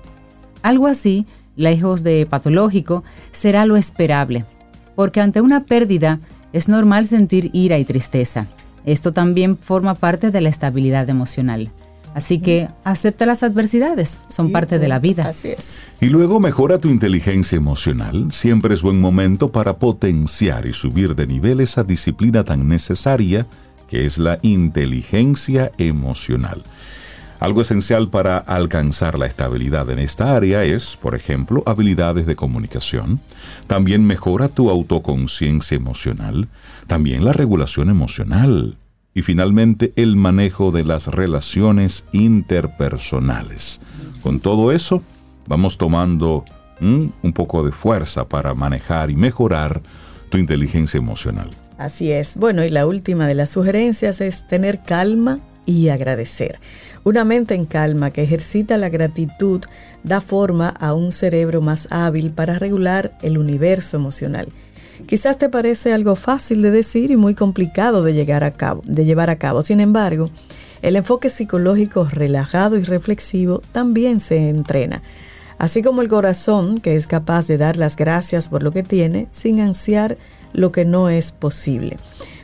Algo así lejos de patológico, será lo esperable, porque ante una pérdida es normal sentir ira y tristeza. Esto también forma parte de la estabilidad emocional. Así que acepta las adversidades, son parte de la vida. Así es. Y luego mejora tu inteligencia emocional. Siempre es buen momento para potenciar y subir de nivel esa disciplina tan necesaria que es la inteligencia emocional. Algo esencial para alcanzar la estabilidad en esta área es, por ejemplo, habilidades de comunicación. También mejora tu autoconciencia emocional. También la regulación emocional. Y finalmente el manejo de las relaciones interpersonales. Con todo eso, vamos tomando un poco de fuerza para manejar y mejorar tu inteligencia emocional. Así es. Bueno, y la última de las sugerencias es tener calma y agradecer. Una mente en calma que ejercita la gratitud da forma a un cerebro más hábil para regular el universo emocional. Quizás te parece algo fácil de decir y muy complicado de, llegar a cabo, de llevar a cabo. Sin embargo, el enfoque psicológico relajado y reflexivo también se entrena. Así como el corazón, que es capaz de dar las gracias por lo que tiene sin ansiar lo que no es posible.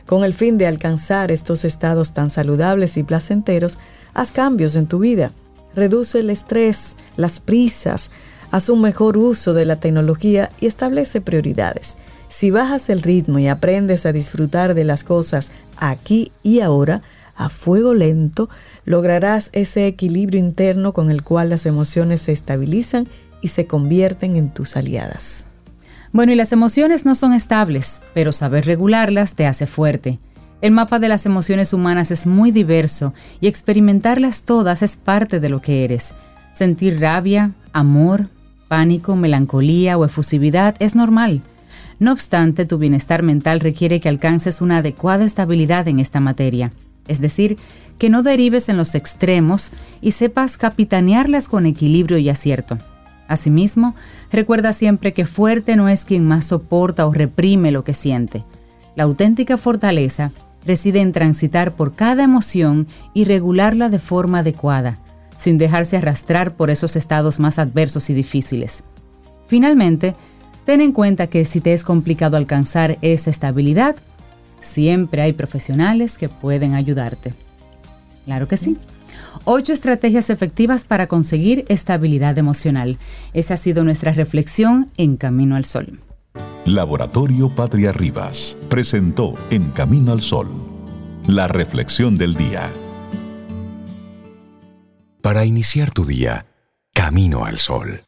Con el fin de alcanzar estos estados tan saludables y placenteros, Haz cambios en tu vida. Reduce el estrés, las prisas, haz un mejor uso de la tecnología y establece prioridades. Si bajas el ritmo y aprendes a disfrutar de las cosas aquí y ahora, a fuego lento, lograrás ese equilibrio interno con el cual las emociones se estabilizan y se convierten en tus aliadas. Bueno, y las emociones no son estables, pero saber regularlas te hace fuerte. El mapa de las emociones humanas es muy diverso y experimentarlas todas es parte de lo que eres. Sentir rabia, amor, pánico, melancolía o efusividad es normal. No obstante, tu bienestar mental requiere que alcances una adecuada estabilidad en esta materia, es decir, que no derives en los extremos y sepas capitanearlas con equilibrio y acierto. Asimismo, recuerda siempre que fuerte no es quien más soporta o reprime lo que siente. La auténtica fortaleza reside en transitar por cada emoción y regularla de forma adecuada, sin dejarse arrastrar por esos estados más adversos y difíciles. Finalmente, ten en cuenta que si te es complicado alcanzar esa estabilidad, siempre hay profesionales que pueden ayudarte. Claro que sí. Ocho estrategias efectivas para conseguir estabilidad emocional. Esa ha sido nuestra reflexión en Camino al Sol. Laboratorio Patria Rivas presentó En Camino al Sol, la reflexión del día. Para iniciar tu día, Camino al Sol.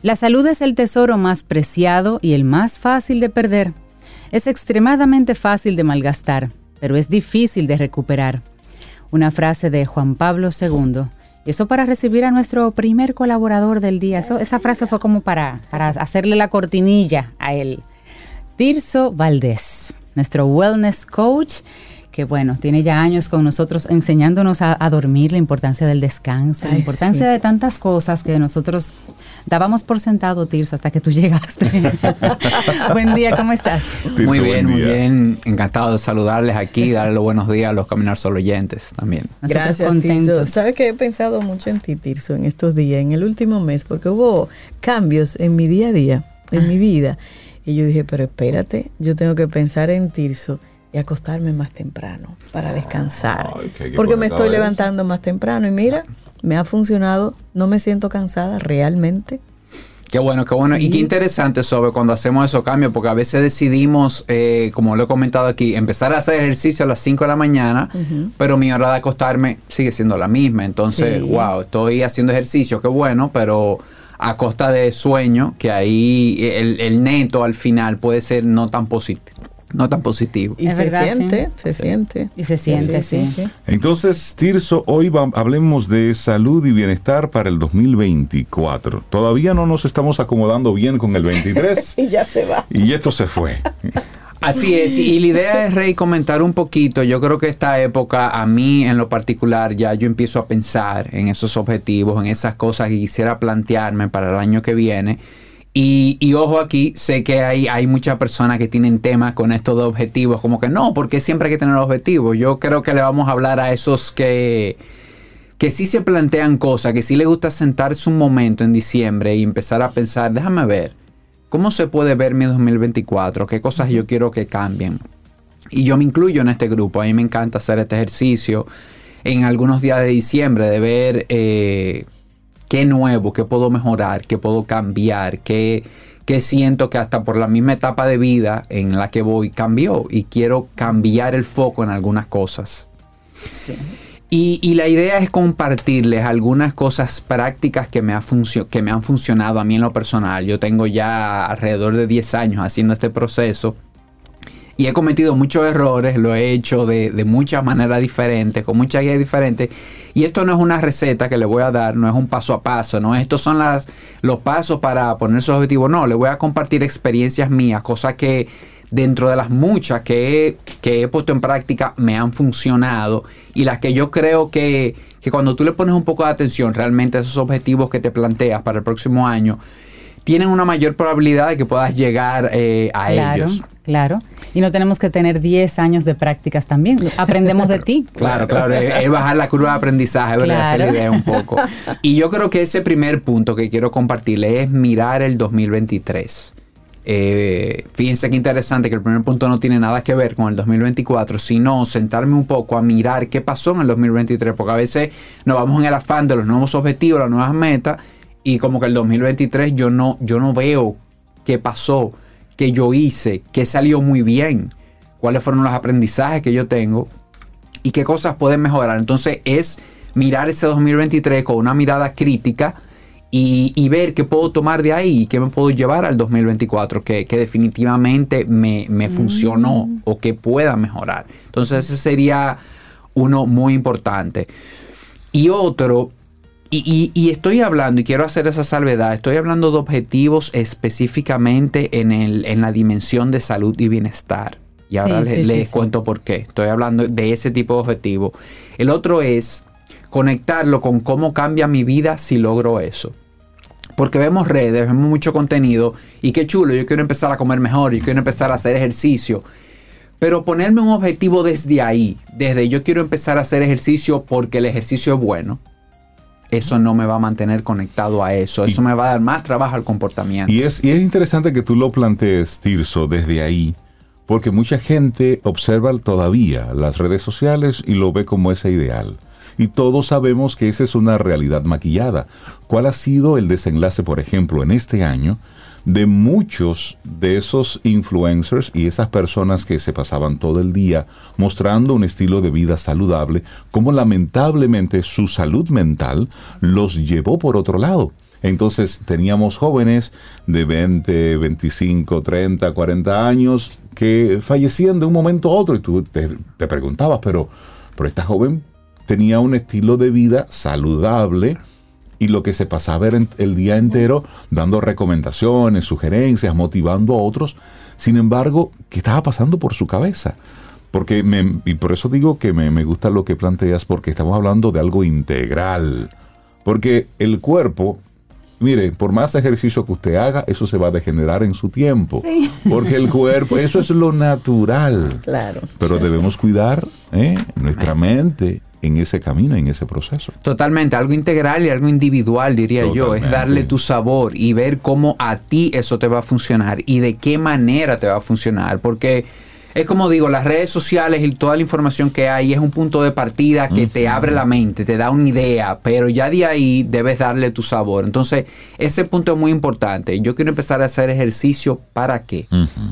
La salud es el tesoro más preciado y el más fácil de perder. Es extremadamente fácil de malgastar, pero es difícil de recuperar. Una frase de Juan Pablo II. Eso para recibir a nuestro primer colaborador del día. esa frase fue como para, para hacerle la cortinilla a él. Tirso Valdés, nuestro wellness coach que bueno, tiene ya años con nosotros enseñándonos a, dormir, la importancia del descanso, la importancia de tantas cosas que nosotros dábamos por sentado, Tirso, hasta que tú llegaste. buen día, ¿cómo estás? muy bien, muy bien. Encantado de saludarles aquí, darle los buenos días a los Caminar Solo oyentes también. Gracias, Tirso. Sabes que he pensado mucho en ti, Tirso, en estos días, en el último mes, porque hubo cambios en mi día a día, en mi vida. Y yo dije, pero espérate, yo tengo que pensar en Tirso y acostarme más temprano para descansar. porque me estoy levantando más temprano y mira, me ha funcionado, no me siento cansada realmente. Qué bueno, qué bueno. Y qué interesante sobre cuando hacemos esos cambios, porque a veces decidimos, eh, como lo he comentado aquí, empezar a hacer ejercicio a las 5 de la mañana, pero mi hora de acostarme sigue siendo la misma. Entonces, wow, estoy haciendo ejercicio, qué bueno, pero a costa de sueño, que ahí el, el neto al final puede ser no tan positivo no tan positivo. Y se siente, se siente. Y se siente, sí. Entonces, Tirso, hoy hablemos de salud y bienestar para el 2024. Todavía no nos estamos acomodando bien con el 23. y ya se va. Y esto se fue. Así es, y la idea es, Rey, comentar un poquito. Yo creo que esta época, a mí en lo particular, ya yo empiezo a pensar en esos objetivos, en esas cosas que quisiera plantearme para el año que viene. Y, ojo aquí, sé que hay, hay muchas personas que tienen temas con estos dos objetivos, como que no, porque siempre hay que tener objetivos. Yo creo que le vamos a hablar a esos que, que sí se plantean cosas, que sí les gusta sentarse un momento en diciembre y empezar a pensar, déjame ver, ¿cómo se puede ver mi 2024? ¿Qué cosas yo quiero que cambien? Y yo me incluyo en este grupo, a mí me encanta hacer este ejercicio en algunos días de diciembre, de ver... Eh, qué nuevo, qué puedo mejorar, qué puedo cambiar, qué, siento que hasta por la misma etapa de vida en la que voy cambió y quiero cambiar el foco en algunas cosas. Y, la idea es compartirles algunas cosas prácticas que me, ha que me han funcionado a mí en lo personal. Yo tengo ya alrededor de 10 años haciendo este proceso y he cometido muchos errores, lo he hecho de, muchas maneras diferentes, con muchas guías diferentes. Y esto no es una receta que le voy a dar, no es un paso a paso, no estos son las, los pasos para poner esos objetivos. No, le voy a compartir experiencias mías, cosas que dentro de las muchas que he, puesto en práctica me han funcionado y las que yo creo que, cuando tú le pones un poco de atención realmente a esos objetivos que te planteas para el próximo año, tienen una mayor probabilidad de que puedas llegar eh, a ellos. Claro, y no tenemos que tener 10 años de prácticas también, aprendemos de ti. Claro, claro, es, bajar la curva de aprendizaje, ¿verdad? Esa idea un poco. Y yo creo que ese primer punto que quiero compartirle es mirar el 2023. Eh, fíjense qué interesante que el primer punto no tiene nada que ver con el 2024, sino sentarme un poco a mirar qué pasó en el 2023, porque a veces nos vamos en el afán de los nuevos objetivos, las nuevas metas, y como que el 2023 yo no, yo no veo qué pasó, qué yo hice, qué salió muy bien, cuáles fueron los aprendizajes que yo tengo y qué cosas pueden mejorar. Entonces es mirar ese 2023 con una mirada crítica y, ver qué puedo tomar de ahí y qué me puedo llevar al 2024 que, definitivamente me, me funcionó mm. o que pueda mejorar. Entonces ese sería uno muy importante. Y otro y, estoy hablando, y quiero hacer esa salvedad, estoy hablando de objetivos específicamente en, el, en la dimensión de salud y bienestar. Y ahora les, cuento por qué. Estoy hablando de ese tipo de objetivo. El otro es conectarlo con cómo cambia mi vida si logro eso. Porque vemos redes, vemos mucho contenido y qué chulo, yo quiero empezar a comer mejor, yo quiero empezar a hacer ejercicio. Pero ponerme un objetivo desde ahí, desde yo quiero empezar a hacer ejercicio porque el ejercicio es bueno eso no me va a mantener conectado a eso. Eso me va a dar más trabajo al comportamiento. Y es, y es interesante que tú lo plantees, Tirso, desde ahí, porque mucha gente observa todavía las redes sociales y lo ve como ese ideal. Y todos sabemos que esa es una realidad maquillada. ¿Cuál ha sido el desenlace, por ejemplo, en este año? De muchos de esos influencers y esas personas que se pasaban todo el día mostrando un estilo de vida saludable, como lamentablemente su salud mental los llevó por otro lado. Entonces teníamos jóvenes de 20, 25, 30, 40 años que fallecían de un momento a otro y tú te, preguntabas, pero, pero esta joven tenía un estilo de vida saludable, y lo que se pasaba era el día entero dando recomendaciones, sugerencias, motivando a otros. Sin embargo, ¿qué estaba pasando por su cabeza? Porque me, y por eso digo que me, gusta lo que planteas, porque estamos hablando de algo integral. Porque el cuerpo, mire, por más ejercicio que usted haga, eso se va a degenerar en su tiempo. Porque el cuerpo, eso es lo natural. Claro. Pero debemos cuidar ¿eh? nuestra mente en ese camino, en ese proceso. Totalmente, algo integral y algo individual, diría yo, es darle tu sabor y ver cómo a ti eso te va a funcionar y de qué manera te va a funcionar, porque es como digo, las redes sociales y toda la información que hay es un punto de partida que te abre la mente, te da una idea, pero ya de ahí debes darle tu sabor. Entonces, ese punto es muy importante. Yo quiero empezar a hacer ejercicio para qué?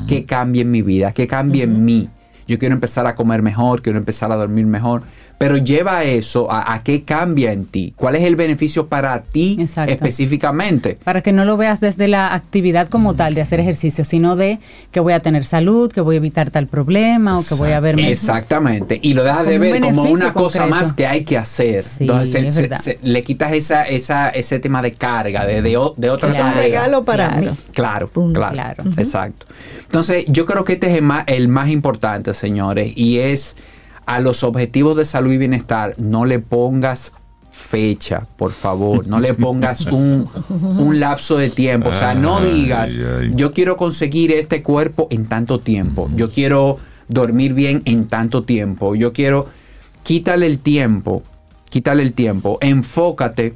Que cambie en mi vida, que cambie en mí. Yo quiero empezar a comer mejor, quiero empezar a dormir mejor pero lleva eso a, qué cambia en ti. ¿Cuál es el beneficio para ti específicamente? Para que no lo veas desde la actividad como tal de hacer ejercicio, sino de que voy a tener salud, que voy a evitar tal problema o que voy a verme. Exactamente. Y lo dejas de ver como una cosa más que hay que hacer. Entonces le quitas esa, esa, ese tema de carga, de, de, de otra Es un regalo para mí. Claro, claro. Exacto. Entonces, yo creo que este es el más, el más importante, señores, y es a los objetivos de salud y bienestar no le pongas fecha, por favor. No le pongas un, lapso de tiempo. O sea, no digas, yo quiero conseguir este cuerpo en tanto tiempo. Yo quiero dormir bien en tanto tiempo. Yo quiero... Quítale el tiempo. Quítale el tiempo. Enfócate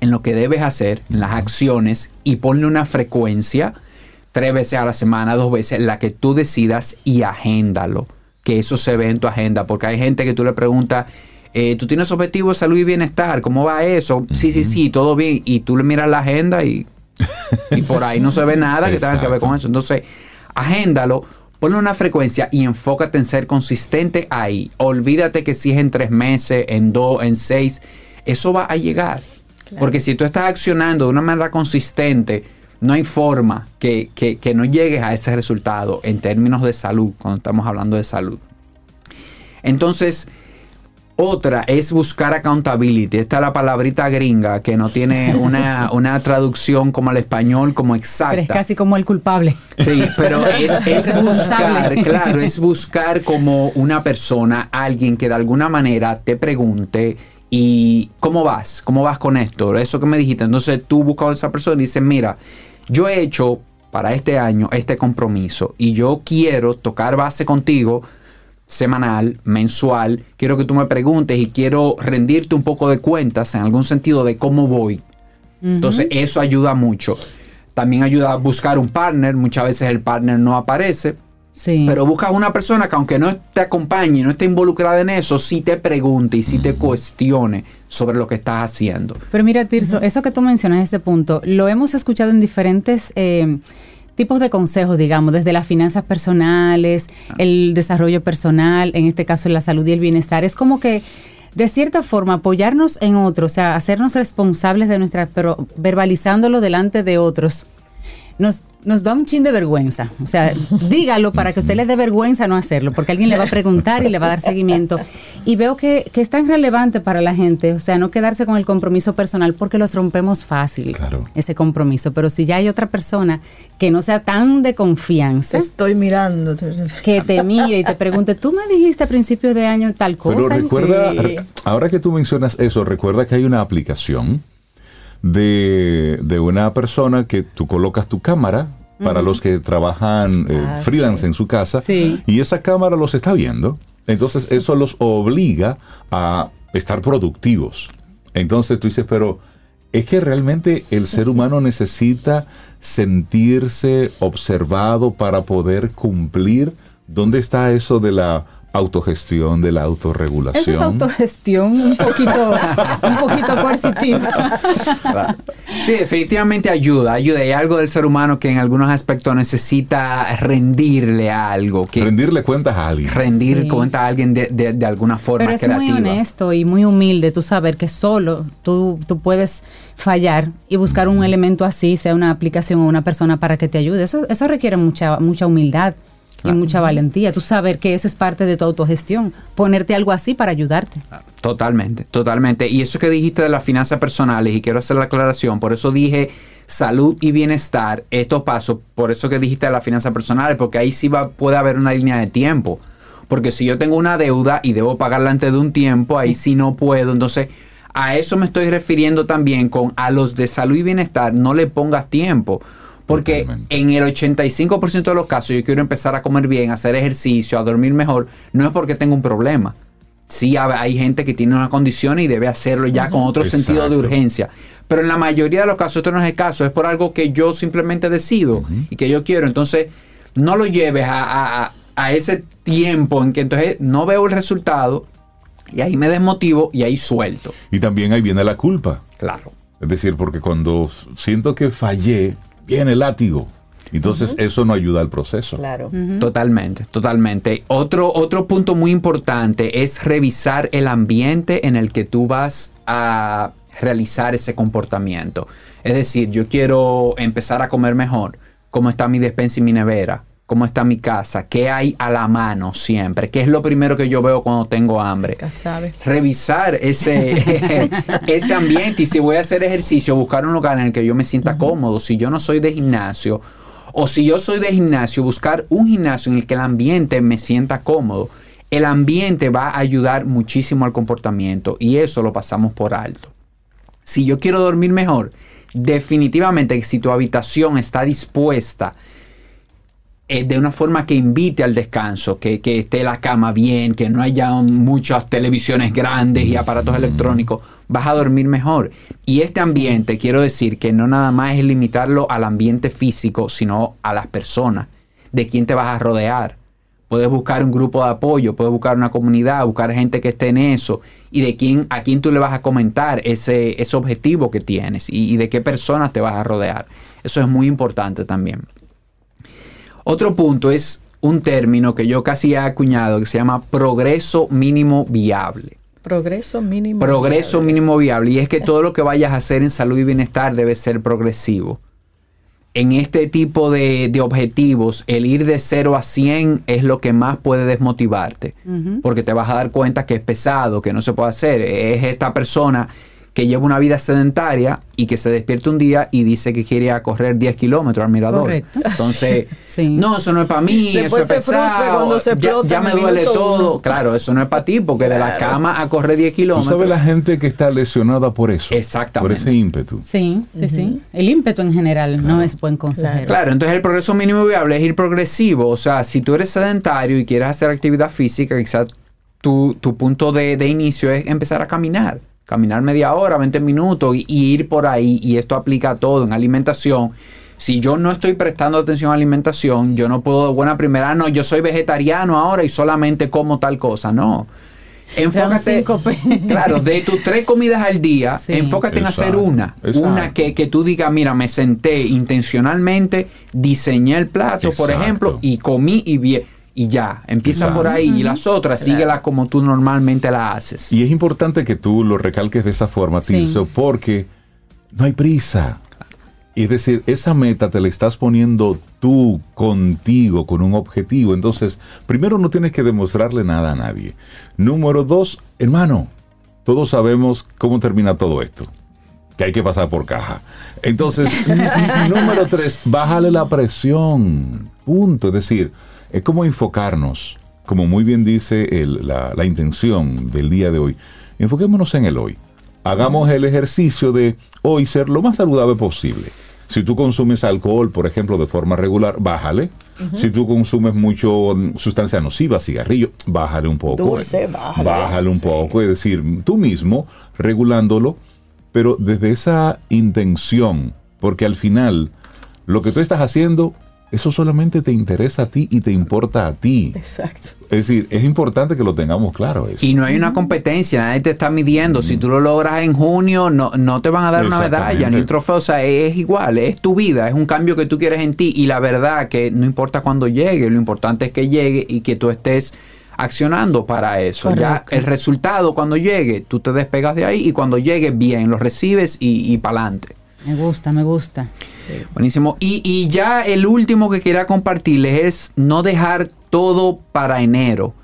en lo que debes hacer, en las acciones y ponle una frecuencia, tres veces a la semana, dos veces, la que tú decidas y agéndalo que eso se ve en tu agenda, porque hay gente que tú le preguntas, eh, tú tienes objetivos de salud y bienestar, ¿cómo va eso? Sí, sí, sí, todo bien. Y tú le miras la agenda y, y por ahí no se ve nada que tenga que ver con eso. Entonces, agéndalo, ponle una frecuencia y enfócate en ser consistente ahí. Olvídate que si es en tres meses, en dos, en seis, eso va a llegar. Porque si tú estás accionando de una manera consistente, no hay forma que, no llegues a ese resultado en términos de salud, cuando estamos hablando de salud. Entonces, otra es buscar accountability. Esta es la palabrita gringa que no tiene una, traducción como al español como exacta. Pero es casi como el culpable. Sí, pero es, es buscar, claro, es buscar como una persona, alguien que de alguna manera te pregunte y ¿cómo vas? ¿Cómo vas con esto? Eso que me dijiste. Entonces tú buscas a esa persona y dices, mira, yo he hecho para este año este compromiso y yo quiero tocar base contigo semanal, mensual, quiero que tú me preguntes y quiero rendirte un poco de cuentas en algún sentido de cómo voy. Entonces eso ayuda mucho. También ayuda a buscar un partner, muchas veces el partner no aparece, pero buscas una persona que aunque no te acompañe, no esté involucrada en eso, sí te pregunte y sí te cuestione sobre lo que estás haciendo. Pero mira, Tirso, eso que tú mencionas, ese punto, lo hemos escuchado en diferentes... Eh, tipos de consejos, digamos, desde las finanzas personales, ah. el desarrollo personal, en este caso la salud y el bienestar. Es como que, de cierta forma, apoyarnos en otros, o sea, hacernos responsables de nuestras, pero verbalizándolo delante de otros, nos nos da un chin de vergüenza. O sea, dígalo para que usted le dé vergüenza no hacerlo, porque alguien le va a preguntar y le va a dar seguimiento. Y veo que, que es tan relevante para la gente, o sea, no quedarse con el compromiso personal, porque los rompemos fácil, ese compromiso. Pero si ya hay otra persona que no sea tan de confianza. estoy mirando. Que te mire y te pregunte, tú me dijiste a principios de año tal cosa. Pero recuerda, ahora que tú mencionas eso, recuerda que hay una aplicación de, una persona que tú colocas tu cámara para los que trabajan eh, ah, freelance en su casa y esa cámara los está viendo. Entonces eso los obliga a estar productivos. Entonces tú dices, pero es que realmente el ser humano necesita sentirse observado para poder cumplir. ¿Dónde está eso de la autogestión, de la autorregulación. Eso es autogestión un poquito, un poquito coercitiva. Sí, definitivamente ayuda, ayuda. Hay algo del ser humano que en algunos aspectos necesita rendirle a algo. Que rendirle cuentas a alguien. Rendir cuentas a alguien de, de, alguna forma Pero es muy honesto y muy humilde tú saber que solo tú, tú puedes fallar y buscar un elemento así, sea una aplicación o una persona para que te ayude. Eso, eso requiere mucha, mucha humildad y mucha valentía. Tú saber que eso es parte de tu autogestión, ponerte algo así para ayudarte. Totalmente, totalmente. Y eso que dijiste de las finanzas personales, y quiero hacer la aclaración, por eso dije salud y bienestar, estos pasos, por eso que dijiste de las finanzas personales, porque ahí sí va, puede haber una línea de tiempo. Porque si yo tengo una deuda y debo pagarla antes de un tiempo, ahí sí no puedo. Entonces, a eso me estoy refiriendo también con a los de salud y bienestar, no le pongas tiempo porque en el 85% de los casos yo quiero empezar a comer bien, a hacer ejercicio, a dormir mejor, no es porque tengo un problema. Sí hay gente que tiene una condición y debe hacerlo ya con otro sentido de urgencia. Pero en la mayoría de los casos esto no es el caso, es por algo que yo simplemente decido y que yo quiero. Entonces, no lo lleves a, a ese tiempo en que entonces no veo el resultado y ahí me desmotivo y ahí suelto. Y también ahí viene la culpa. Claro. Es decir, porque cuando siento que fallé, viene el látigo. Entonces eso no ayuda al proceso. Claro. Totalmente, totalmente. Otro, otro punto muy importante es revisar el ambiente en el que tú vas a realizar ese comportamiento. Es decir, yo quiero empezar a comer mejor. ¿Cómo está mi despensa y mi nevera? ¿Cómo está mi casa? ¿Qué hay a la mano siempre? ¿Qué es lo primero que yo veo cuando tengo hambre? Sabe. revisar ese, ese ambiente y si voy a hacer ejercicio, buscar un lugar en el que yo me sienta cómodo. Si yo no soy de gimnasio o si yo soy de gimnasio, buscar un gimnasio en el que el ambiente me sienta cómodo. El ambiente va a ayudar muchísimo al comportamiento y eso lo pasamos por alto. Si yo quiero dormir mejor, definitivamente si tu habitación está dispuesta eh, de una forma que invite al descanso, que, que esté la cama bien, que no haya muchas televisiones grandes y aparatos electrónicos, vas a dormir mejor. Y este ambiente, quiero decir que no nada más es limitarlo al ambiente físico, sino a las personas, de quién te vas a rodear. Puedes buscar un grupo de apoyo, puedes buscar una comunidad, buscar gente que esté en eso y de quién a quién tú le vas a comentar ese, ese objetivo que tienes y, y de qué personas te vas a rodear. Eso es muy importante también. Otro punto es un término que yo casi he acuñado que se llama progreso mínimo viable. Progreso mínimo. Progreso viable. mínimo viable. Y es que todo lo que vayas a hacer en salud y bienestar debe ser progresivo. En este tipo de, de objetivos, el ir de 0 a 100 es lo que más puede desmotivarte. Porque te vas a dar cuenta que es pesado, que no se puede hacer. Es esta persona que lleva una vida sedentaria y que se despierta un día y dice que quiere correr 10 kilómetros al mirador. Correcto. Entonces, Sí. no, eso no es para mí, Después eso es pesado. se ya, me el duele todo. uno. Claro, eso no es para ti, porque de la cama a correr 10 Tú kilómetros. sabes la gente que está lesionada por eso. Exactamente. Por ese ímpetu. Sí, sí, sí. El ímpetu en general no es buen consejero. Claro, entonces el progreso mínimo viable es ir progresivo. O sea, si tú eres sedentario y quieres hacer actividad física, quizás tu, tu punto de, de inicio es empezar a caminar. Caminar media hora, 20 minutos y, y ir por ahí. Y esto aplica a todo en alimentación. Si yo no estoy prestando atención a alimentación, yo no puedo de buena primera, "Ah, no, yo soy vegetariano ahora y solamente como tal cosa. No. Enfócate, claro, de tus tres comidas al día, Sí. enfócate en hacer una. exacto. Una que, que tú digas, mira, me senté intencionalmente, diseñé el plato, por ejemplo, y comí y bien. Y ya, empieza Exacto. por ahí. Y las otras, síguelas como tú normalmente las haces. Y es importante que tú lo recalques de esa forma, Sí. Tirso, porque no hay prisa. Es decir, esa meta te la estás poniendo tú contigo, con un objetivo. Entonces, primero no tienes que demostrarle nada a nadie. Número dos, hermano, todos sabemos cómo termina todo esto. Que hay que pasar por caja. Entonces, número tres, bájale la presión. Punto. Es decir, es como enfocarnos, como muy bien dice el- la, la intención del día de hoy. Enfoquémonos en el hoy. Hagamos el ejercicio de hoy ser lo más saludable posible. Si tú consumes alcohol, por ejemplo, de forma regular, bájale. Si tú consumes mucho mm, sustancia nociva, cigarrillo, bájale un poco. Dulce, bájale. Bájale un poco. Es decir, tú mismo regulándolo, pero desde esa intención, porque al final lo que tú estás haciendo, eso solamente te interesa a ti y te importa a ti. Exacto. Es decir, es importante que lo tengamos claro eso. Y no hay una competencia, nadie te está midiendo. Si tú lo logras en junio, no, no te van a dar una medalla ni un trofeo. O sea, es igual, es tu vida, es un cambio que tú quieres en ti. Y la verdad que no importa cuándo llegue, lo importante es que llegue y que tú estés accionando para eso. Ya el resultado cuando llegue, tú te despegas de ahí y cuando llegue, bien, lo recibes y, y para adelante. Me gusta, me gusta. Buenísimo. Y, y ya el último que quería compartirles es no dejar todo para enero.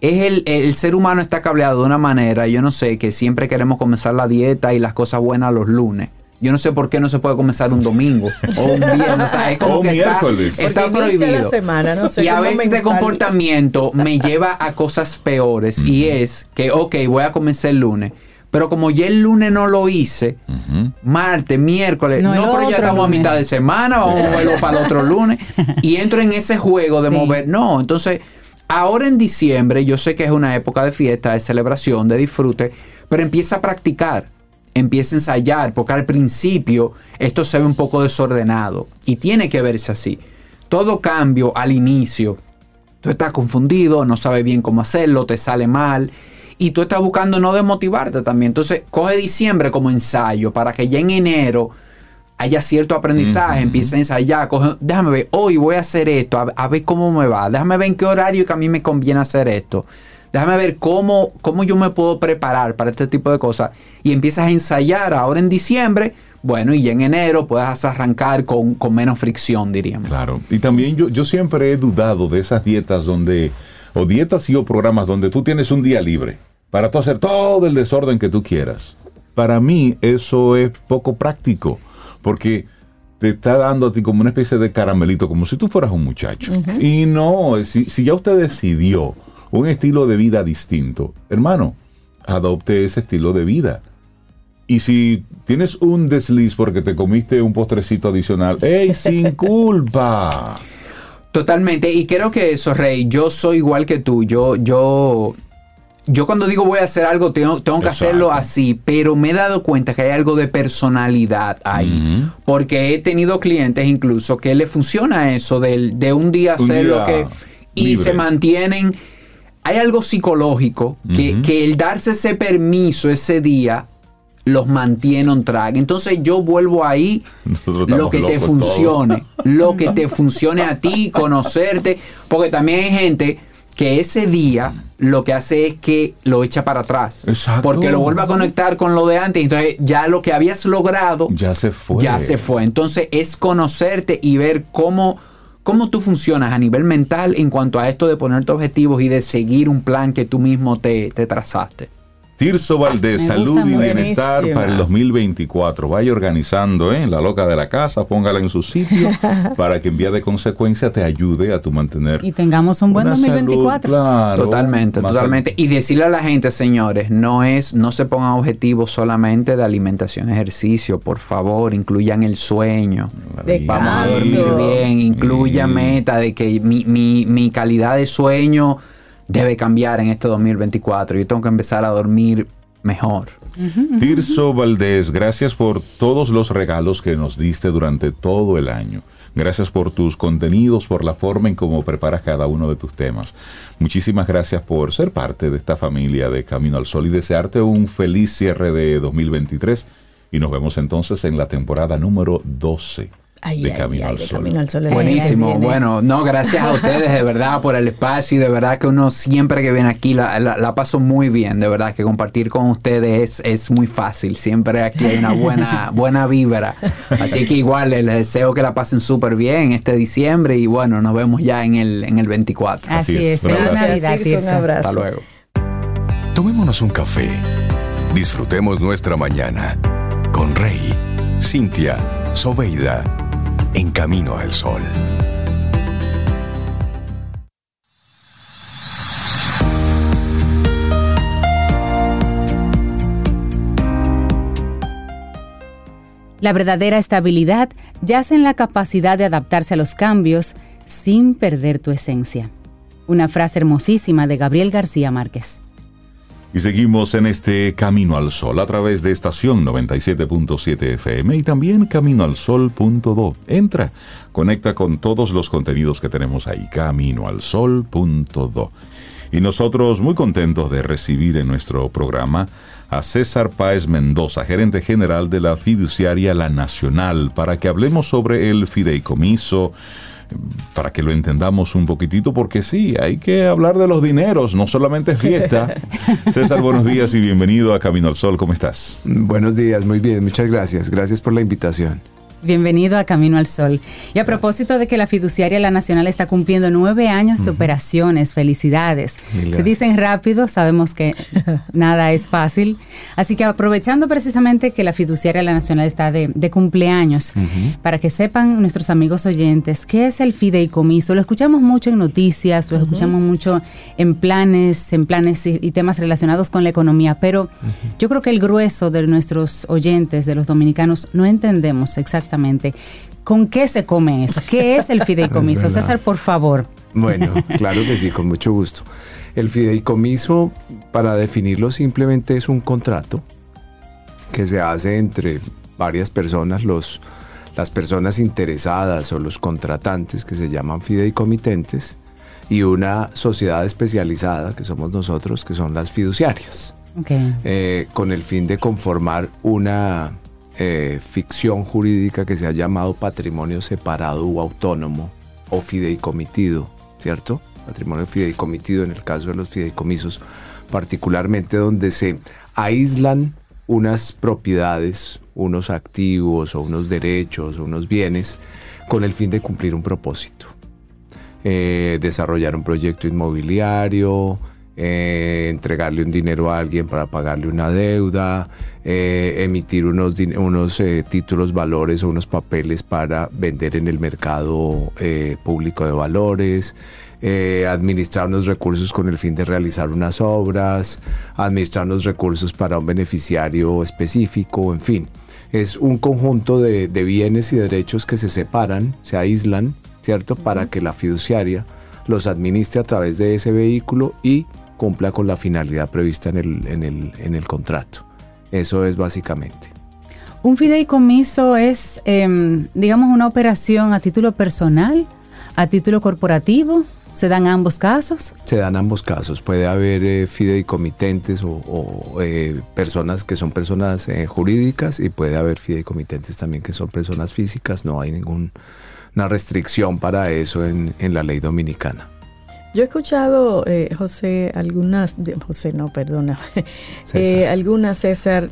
Es el, el ser humano está cableado de una manera, yo no sé, que siempre queremos comenzar la dieta y las cosas buenas los lunes. Yo no sé por qué no se puede comenzar un domingo o un viernes. O sea, es como O que está, miércoles. prohibido. la semana, no sé y a veces este comportamiento me lleva a cosas peores. Y es que, ok, voy a comenzar el lunes. Pero como ya el lunes no lo hice, martes, miércoles, No, no, pero ya estamos a mitad de semana, vamos a moverlo para el otro lunes. Y entro en ese juego de Sí. mover. No, entonces, ahora en diciembre, yo sé que es una época de fiesta, de celebración, de disfrute, pero empieza a practicar, empieza a ensayar, porque al principio esto se ve un poco desordenado y tiene que verse así. Todo cambio al inicio tú estás confundido, no sabes bien cómo hacerlo, te sale mal. Y tú estás buscando no desmotivarte también. Entonces, coge diciembre como ensayo para que ya en enero haya cierto aprendizaje, empieza a ensayar, coge, déjame ver, hoy voy a hacer esto, a, ver cómo me va, déjame ver en qué horario que a mí me conviene hacer esto, déjame ver cómo, cómo yo me puedo preparar para este tipo de cosas y empiezas a ensayar ahora en diciembre, bueno, y ya en enero puedes arrancar con, menos fricción, diríamos. Claro, y también yo, yo siempre he dudado de esas dietas donde, o dietas y o programas donde tú tienes un día libre para tú hacer todo el desorden que tú quieras. Para mí eso es poco práctico porque te está dando a ti como una especie de caramelito, como si tú fueras un muchacho. Y no, si, ya usted decidió un estilo de vida distinto, hermano, adopte ese estilo de vida. Y si tienes un desliz porque te comiste un postrecito adicional, ¡ey, sin culpa! Totalmente, y creo que eso, Rey, yo soy igual que tú, yo, yo yo cuando digo voy a hacer algo, tengo, tengo que hacerlo así, pero me he dado cuenta que hay algo de personalidad ahí. Porque he tenido clientes incluso que le funciona eso de, un día hacer lo que... Y se mantienen... Hay algo psicológico que, que el darse ese permiso ese día los mantiene on track. Entonces yo vuelvo ahí lo que te funcione, lo que te funcione a ti, conocerte, porque también hay gente que ese día lo que hace es que lo echa para atrás. Exacto. Porque lo vuelve a conectar con lo de antes. Entonces ya lo que habías logrado. Ya se fue. Ya se fue. Entonces es conocerte y ver cómo, cómo tú funcionas a nivel mental en cuanto a esto de ponerte objetivos y de seguir un plan que tú mismo te, te trazaste. Tirso Valdés, salud y bienestar para el 2024. Vaya organizando, ¿eh? La loca de la casa, póngala en su sitio para que en vía de consecuencia te ayude a tu mantener. Y tengamos un buen 2024. totalmente, totalmente. Y decirle a la gente, señores, no es, no se pongan objetivos solamente de alimentación, ejercicio. Por favor, incluyan el sueño. Vamos a dormir bien, incluyan meta de que mi, mi, mi calidad de sueño debe cambiar en este 2024. Yo tengo que empezar a dormir mejor. Tirso Valdés, gracias por todos los regalos que nos diste durante todo el año. Gracias por tus contenidos, por la forma en cómo preparas cada uno de tus temas. Muchísimas gracias por ser parte de esta familia de Camino al Sol y desearte un feliz cierre de 2023. Y nos vemos entonces en la temporada número 12 de, Camino, al Sol. Buenísimo. Bueno, no, gracias a ustedes de verdad por el espacio y de verdad que uno siempre que viene aquí la, la, paso muy bien. De verdad que compartir con ustedes es, es, muy fácil. Siempre aquí hay una buena, buena vibra. Así que igual les deseo que la pasen súper bien este diciembre y bueno, nos vemos ya en el, en el 24. Así, es. Feliz Navidad. Un abrazo. Hasta luego. Tomémonos un café. Disfrutemos nuestra mañana con Rey, Cintia, Soveida en camino al sol. La verdadera estabilidad yace en la capacidad de adaptarse a los cambios sin perder tu esencia. Una frase hermosísima de Gabriel García Márquez. Y seguimos en este Camino al Sol a través de estación 97.7 FM y también caminoalsol.do. Entra, conecta con todos los contenidos que tenemos ahí, caminoalsol.do. Y nosotros muy contentos de recibir en nuestro programa a César Páez Mendoza, gerente general de la fiduciaria La Nacional, para que hablemos sobre el fideicomiso, para que lo entendamos un poquitito, porque sí, hay que hablar de los dineros, no solamente fiesta. César, buenos días y bienvenido a Camino al Sol, ¿cómo estás? Buenos días, muy bien, muchas gracias, gracias por la invitación. Bienvenido a Camino al Sol. Y a propósito de que la fiduciaria La Nacional está cumpliendo nueve años de operaciones, felicidades. Se dicen rápido, sabemos que nada es fácil. Así que aprovechando precisamente que la fiduciaria La Nacional está de, cumpleaños, para que sepan nuestros amigos oyentes qué es el fideicomiso. Lo escuchamos mucho en noticias, lo escuchamos mucho en planes, en planes y, y, temas relacionados con la economía, pero yo creo que el grueso de nuestros oyentes, de los dominicanos, no entendemos exactamente ¿Con qué se come eso? ¿Qué es el fideicomiso? César, por favor. Bueno, claro que sí, con mucho gusto. El fideicomiso, para definirlo simplemente, es un contrato que se hace entre varias personas, los, las personas interesadas o los contratantes que se llaman fideicomitentes, y una sociedad especializada, que somos nosotros, que son las fiduciarias, eh, con el fin de conformar una eh, ficción jurídica que se ha llamado patrimonio separado o autónomo o fideicomitido, ¿cierto? Patrimonio fideicomitido en el caso de los fideicomisos, particularmente donde se aíslan unas propiedades, unos activos o unos derechos o unos bienes con el fin de cumplir un propósito. Eh, desarrollar un proyecto inmobiliario, eh, entregarle un dinero a alguien para pagarle una deuda, eh, emitir unos, unos títulos valores o unos papeles para vender en el mercado público de valores, administrar unos recursos con el fin de realizar unas obras, administrar unos recursos para un beneficiario específico, en fin. Es un conjunto de bienes y derechos que se separan, se aíslan ¿cierto? Para que la fiduciaria los administre a través de ese vehículo y cumpla con la finalidad prevista en el, en el, en el contrato. Eso es básicamente. ¿Un fideicomiso es, em, digamos, una operación a título personal, a título corporativo? ¿Se dan ambos casos? Se dan ambos casos. Puede haber eh, fideicomitentes o, eh, personas que son personas eh, jurídicas y puede haber fideicomitentes también que son personas físicas. No hay ningún una restricción para eso en, la ley dominicana. Yo he escuchado, eh, José, algunas, José no, perdona, eh, algunas, César,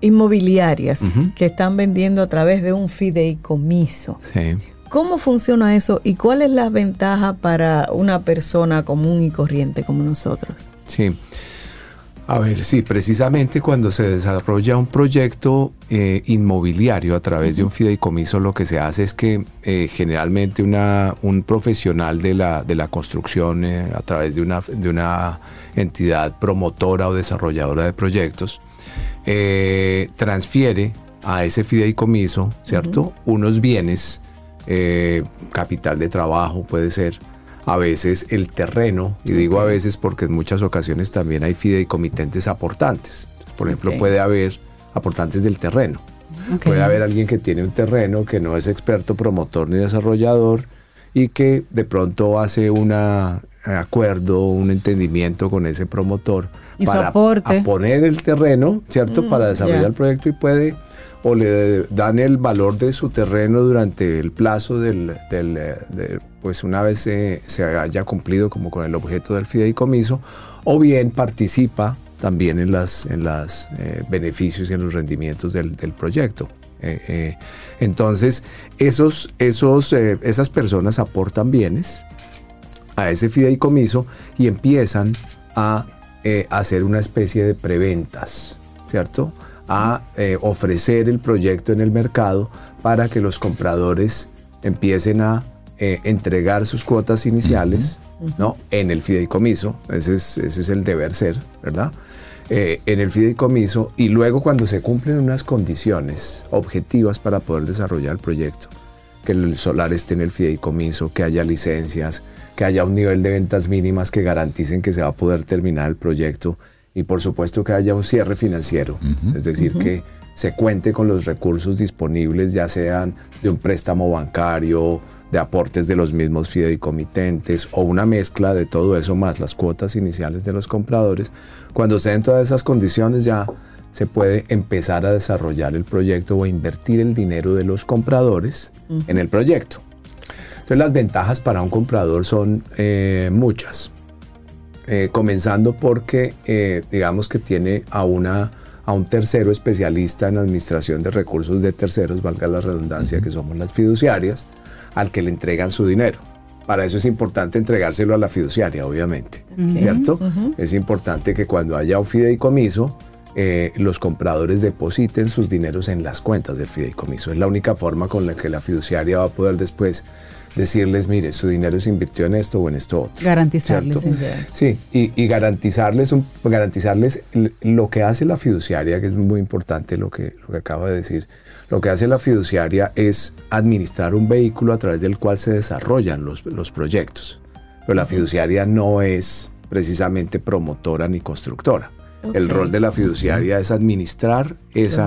inmobiliarias que están vendiendo a través de un fideicomiso. Sí. ¿Cómo funciona eso y cuál es la ventaja para una persona común y corriente como nosotros? Sí. A ver, sí, precisamente cuando se desarrolla un proyecto eh, inmobiliario a través de un fideicomiso, lo que se hace es que eh, generalmente una, un profesional de la, de la construcción eh, a través de una, de una entidad promotora o desarrolladora de proyectos transfiere a ese fideicomiso, ¿cierto? Unos bienes, capital de trabajo puede ser, a veces el terreno, y digo a veces porque en muchas ocasiones también hay fideicomitentes aportantes. Por ejemplo, puede haber aportantes del terreno. Puede haber alguien que tiene un terreno que no es experto promotor ni desarrollador y que de pronto hace un acuerdo, un entendimiento con ese promotor para poner el terreno, ¿cierto? Mm, para desarrollar el proyecto y puede o le dan el valor de su terreno durante el plazo del, del pues una vez se, haya cumplido como con el objeto del fideicomiso, o bien participa también en los en las, eh, beneficios y en los rendimientos del, proyecto. Eh, eh, entonces, esos, esos, esas personas aportan bienes a ese fideicomiso y empiezan a hacer una especie de preventas, ¿cierto? A ofrecer el proyecto en el mercado para que los compradores empiecen a eh, entregar sus cuotas iniciales ¿no? en el fideicomiso, ese es, ese es el deber ser, ¿verdad? Eh, en el fideicomiso y luego cuando se cumplen unas condiciones objetivas para poder desarrollar el proyecto, que el solar esté en el fideicomiso, que haya licencias, que haya un nivel de ventas mínimas que garanticen que se va a poder terminar el proyecto y por supuesto que haya un cierre financiero, es decir, que se cuente con los recursos disponibles, ya sean de un préstamo bancario, de aportes de los mismos fideicomitentes o una mezcla de todo eso más las cuotas iniciales de los compradores, cuando se den todas esas condiciones ya se puede empezar a desarrollar el proyecto o invertir el dinero de los compradores en el proyecto. Entonces las ventajas para un comprador son eh, muchas. Eh, comenzando porque eh, digamos que tiene a, una, a un tercero especialista en administración de recursos de terceros, valga la redundancia, que somos las fiduciarias, al que le entregan su dinero. Para eso es importante entregárselo a la fiduciaria, obviamente, ¿cierto? Es importante que cuando haya un fideicomiso, eh, los compradores depositen sus dineros en las cuentas del fideicomiso. Es la única forma con la que la fiduciaria va a poder después decirles, mire, su dinero se invirtió en esto o en esto otro. Garantizarles. Sí, y, garantizarles, garantizarles lo que hace la fiduciaria, que es muy importante lo que, lo que acaba de decir, lo que hace la fiduciaria es administrar un vehículo a través del cual se desarrollan los, proyectos. Pero la fiduciaria no es precisamente promotora ni constructora. El rol de la fiduciaria es administrar ese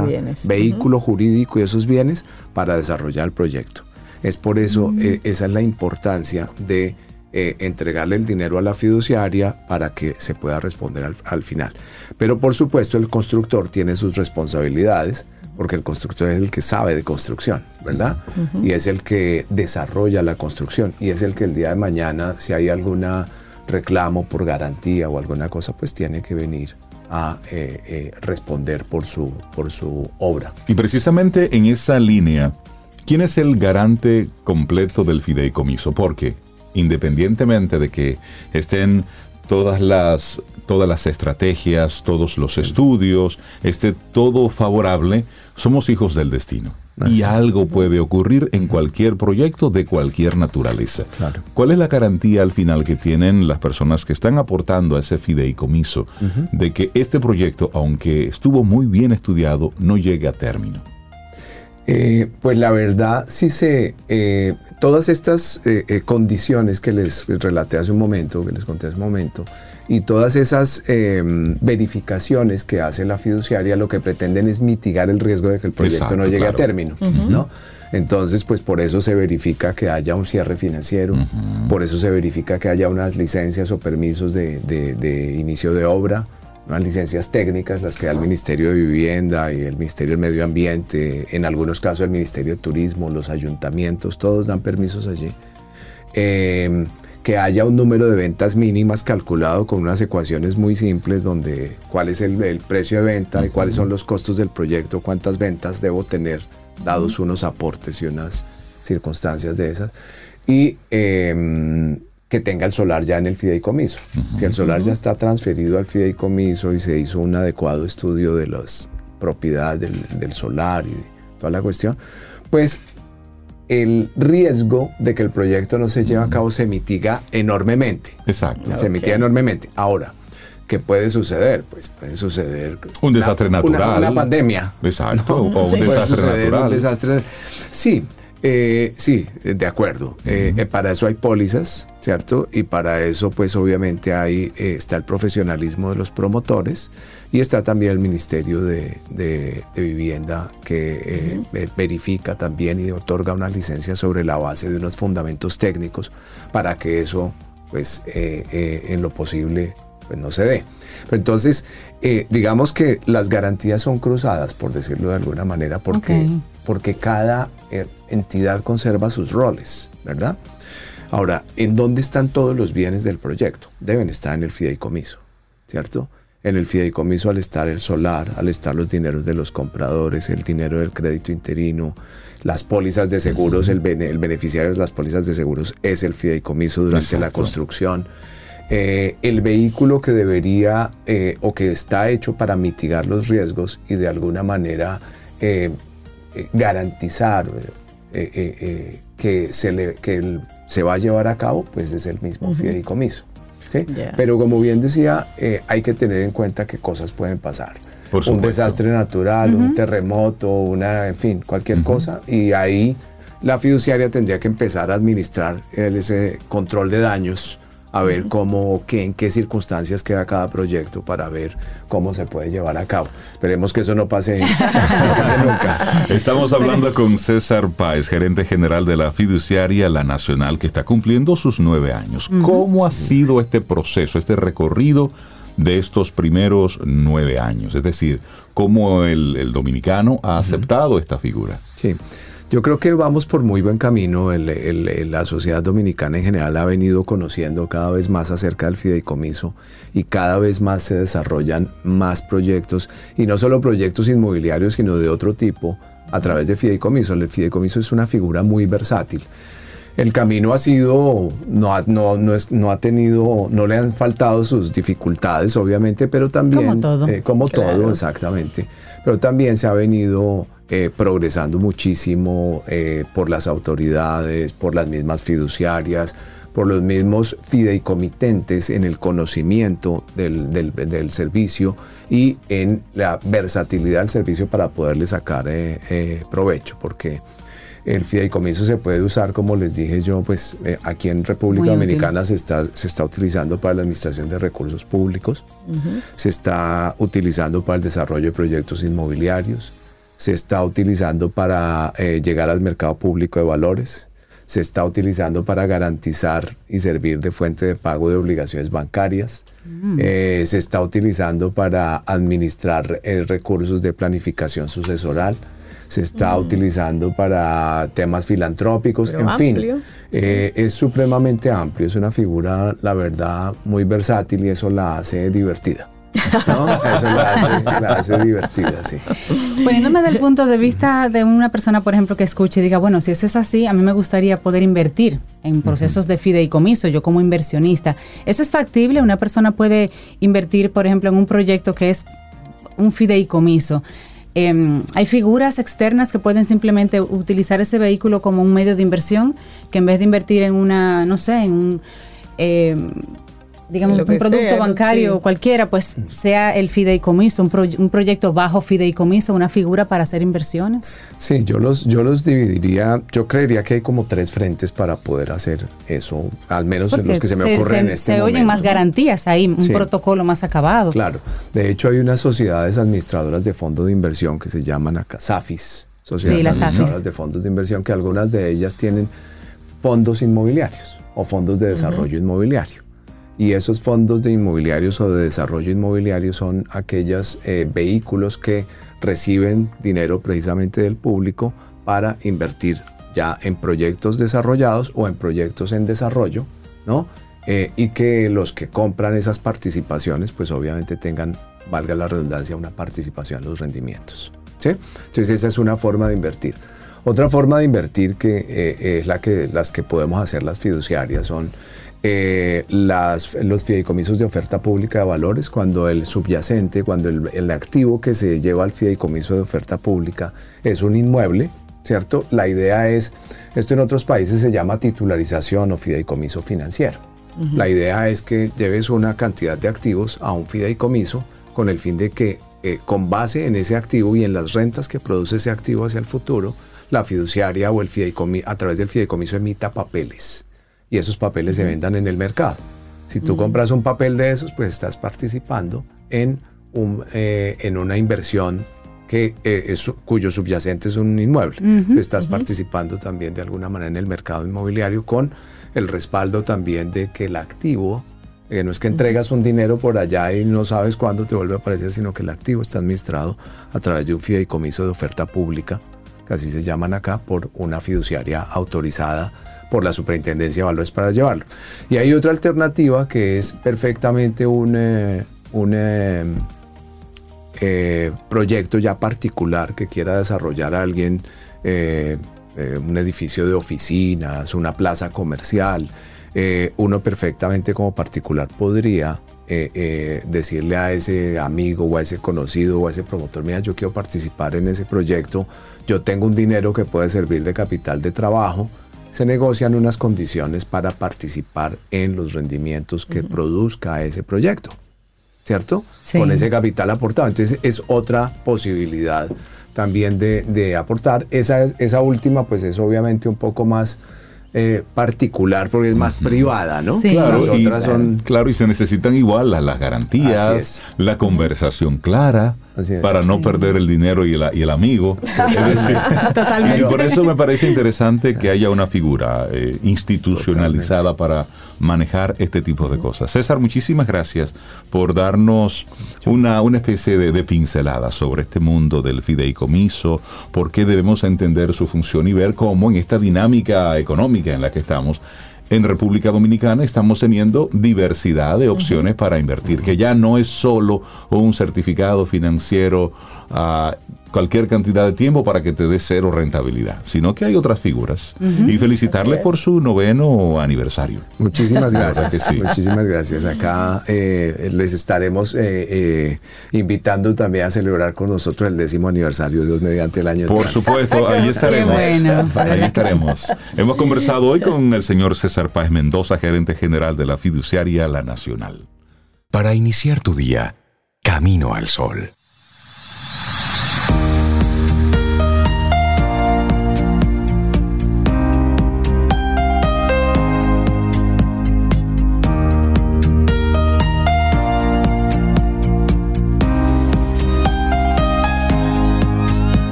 vehículo jurídico y esos bienes para desarrollar el proyecto. Es por eso, mm. eh, esa es la importancia de eh, entregarle el dinero a la fiduciaria para que se pueda responder al, final. Pero por supuesto el constructor tiene sus responsabilidades porque el constructor es el que sabe de construcción, ¿verdad? Y es el que desarrolla la construcción y es el que el día de mañana, si hay algún reclamo por garantía o alguna cosa, pues tiene que venir a eh, eh, responder por su, por su obra. Y precisamente en esa línea, ¿quién es el garante completo del fideicomiso? Porque independientemente de que estén todas las, todas las estrategias, todos los estudios, esté todo favorable, somos hijos del destino. Y algo puede ocurrir en cualquier proyecto de cualquier naturaleza. ¿Cuál es la garantía al final que tienen las personas que están aportando a ese fideicomiso de que este proyecto, aunque estuvo muy bien estudiado, no llegue a término? Eh, pues la verdad, sí se, eh, todas estas eh, condiciones que les relaté hace un momento, que les conté hace un momento, y todas esas em, verificaciones que hace la fiduciaria, lo que pretenden es mitigar el riesgo de que el proyecto no llegue a término, ¿no? Entonces, pues por eso se verifica que haya un cierre financiero, por eso se verifica que haya unas licencias o permisos de inicio de obra, unas licencias técnicas, las que da el Ministerio de Vivienda y el Ministerio del Medio Ambiente, en algunos casos el Ministerio de Turismo, los ayuntamientos, todos dan permisos allí. Em, que haya un número de ventas mínimas calculado con unas ecuaciones muy simples donde cuál es el, precio de venta y cuáles son los costos del proyecto, cuántas ventas debo tener, dados unos aportes y unas circunstancias de esas. Y em, que tenga el solar ya en el fideicomiso. Si el solar ya está transferido al fideicomiso y se hizo un adecuado estudio de las propiedades del, solar y toda la cuestión, pues el riesgo de que el proyecto no se lleve a cabo se mitiga enormemente. Exacto. Se mitiga enormemente. Ahora, ¿qué puede suceder? Pues puede suceder un desastre natural. Una, pandemia. Exacto. O un desastre natural. Un desastre. Sí, eh, sí, de acuerdo. Eh, eh, para eso hay pólizas, ¿cierto? Y para eso, pues obviamente hay, está el profesionalismo de los promotores y está también el Ministerio de, Vivienda que verifica también y otorga una licencia sobre la base de unos fundamentos técnicos para que eso, pues en lo posible, pues no se dé. Pero entonces, digamos que las garantías son cruzadas, por decirlo de alguna manera, porque, porque cada entidad conserva sus roles, ¿verdad? Ahora, ¿en dónde están todos los bienes del proyecto? Deben estar en el fideicomiso, ¿cierto? En el fideicomiso al estar el solar, al estar los dineros de los compradores, el dinero del crédito interino, las pólizas de seguros, el, beneficiario de las pólizas de seguros es el fideicomiso durante la construcción. Eh, el vehículo que debería se o que está hecho para mitigar los riesgos y de alguna manera eh, eh, garantizar eh, eh, eh, que, se, le, que se va a llevar a cabo, pues es el mismo fideicomiso. ¿sí? Pero como bien decía, hay que tener en cuenta que cosas pueden pasar. un desastre natural, un terremoto, una, en fin, cualquier cosa. Y ahí la fiduciaria tendría que empezar a administrar ese control de daños a ver cómo, qué, en qué circunstancias queda cada proyecto para ver cómo se puede llevar a cabo. Esperemos que eso no pase, nunca. Estamos hablando con César Páez, gerente general de la fiduciaria La Nacional, que está cumpliendo sus nueve años. ¿Cómo ha sido este proceso, este recorrido de estos primeros nueve años? Es decir, ¿cómo el, dominicano ha aceptado esta figura? Sí. Yo creo que vamos por muy buen camino. la sociedad dominicana en general ha venido conociendo cada vez más acerca del fideicomiso y cada vez más se desarrollan más proyectos y no solo proyectos inmobiliarios, sino de otro tipo a través de fideicomiso. El fideicomiso es una figura muy versátil. El camino ha sido, no ha, no, no, ha tenido, no le han faltado sus dificultades, obviamente, pero también... Como todo. Eh, como todo, exactamente. Pero también se ha venido eh, progresando muchísimo eh, por las autoridades, por las mismas fiduciarias, por los mismos fideicomitentes en el conocimiento del, servicio y en la versatilidad del servicio para poderle sacar eh, provecho, porque el fideicomiso se puede usar, como les dije yo, pues aquí en República Dominicana se está, se está utilizando para la administración de recursos públicos, se está utilizando para el desarrollo de proyectos inmobiliarios, se está utilizando para eh, llegar al mercado público de valores, se está utilizando para garantizar y servir de fuente de pago de obligaciones bancarias, mm. eh, se está utilizando para administrar eh, recursos de planificación sucesoral, se está mm. utilizando para temas filantrópicos, en fin, eh, es supremamente amplio, es una figura, la verdad, muy versátil y eso la hace divertida. ¿No? Eso la hace, divertida, sí. Poniéndome del punto de vista de una persona, por ejemplo, que escuche y diga, bueno, si eso es así, a mí me gustaría poder invertir en procesos de fideicomiso, yo como inversionista. ¿Eso es factible? ¿Una persona puede invertir, por ejemplo, en un proyecto que es un fideicomiso? Em, hay figuras externas que pueden simplemente utilizar ese vehículo como un medio de inversión, que en vez de invertir en una, no sé, en un... Em, digamos, un producto bancario cualquiera, pues sea el fideicomiso, un, proyecto bajo fideicomiso, una figura para hacer inversiones? Sí, yo los, yo los dividiría, yo creería que hay como tres frentes para poder hacer eso, al menos en los que se me ocurren en este Se oyen más garantías ahí, un protocolo más acabado. Claro, de hecho hay unas sociedades administradoras de fondos de inversión que se llaman acá SAFIs, sociedades administradoras de fondos de inversión, que algunas de ellas tienen fondos inmobiliarios o fondos de desarrollo inmobiliario. Y esos fondos de inmobiliarios o de desarrollo inmobiliario son aquellos eh, vehículos que reciben dinero precisamente del público para invertir ya en proyectos desarrollados o en proyectos en desarrollo, ¿no? Eh, y que los que compran esas participaciones, pues obviamente tengan, valga la redundancia, una participación en los rendimientos. ¿sí? Entonces esa es una forma de invertir. Otra forma de invertir que eh, es la que las que podemos hacer las fiduciarias son eh, las, los fideicomisos de oferta pública de valores, cuando el subyacente, cuando el, activo que se lleva al fideicomiso de oferta pública es un inmueble, ¿cierto? La idea es, esto en otros países se llama titularización o fideicomiso financiero. La idea es que lleves una cantidad de activos a un fideicomiso con el fin de que eh, con base en ese activo y en las rentas que produce ese activo hacia el futuro, la fiduciaria o el fideicomiso, a través del fideicomiso emita papeles y esos papeles se vendan en el mercado. Si tú compras un papel de esos, pues estás participando en, un, eh, en una inversión que, eh, es, cuyo subyacente es un inmueble. estás participando también de alguna manera en el mercado inmobiliario con el respaldo también de que el activo, eh, no es que entregas un dinero por allá y no sabes cuándo te vuelve a aparecer, sino que el activo está administrado a través de un fideicomiso de oferta pública, que así se llaman acá, por una fiduciaria autorizada por la Superintendencia de Valores para llevarlo. Y hay otra alternativa que es perfectamente un, eh, un eh, eh, proyecto ya particular que quiera desarrollar alguien, un edificio de oficinas, una plaza comercial. uno perfectamente como particular podría decirle a ese amigo o a ese conocido o a ese promotor, mira, yo quiero participar en ese proyecto, yo tengo un dinero que puede servir de capital de trabajo, se negocian unas condiciones para participar en los rendimientos que produzca ese proyecto, ¿cierto? Con ese capital aportado. Entonces es otra posibilidad también de, aportar. Esa, esa última pues es obviamente un poco más eh, particular porque es más privada, ¿no? Claro, y, son... claro, y se necesitan igual las, garantías, la conversación clara. Para no perder el dinero y el, y el amigo. Totalmente. Y por eso me parece interesante que haya una figura eh, institucionalizada para manejar este tipo de cosas. César, muchísimas gracias por darnos una, una especie de, de, pincelada sobre este mundo del fideicomiso, por qué debemos entender su función y ver cómo en esta dinámica económica en la que estamos, en República Dominicana estamos teniendo diversidad de opciones para invertir, que ya no es solo un certificado financiero uh, cualquier cantidad de tiempo para que te dé cero rentabilidad, sino que hay otras figuras. Y felicitarle por su noveno aniversario. Muchísimas gracias. Muchísimas gracias. Acá eh, les estaremos eh, eh, invitando también a celebrar con nosotros el décimo aniversario, Dios mediante el año. Por supuesto, ahí estaremos. ahí estaremos. Hemos conversado hoy con el señor César Páez Mendoza, gerente general de la fiduciaria La Nacional. Para iniciar tu día, camino al sol.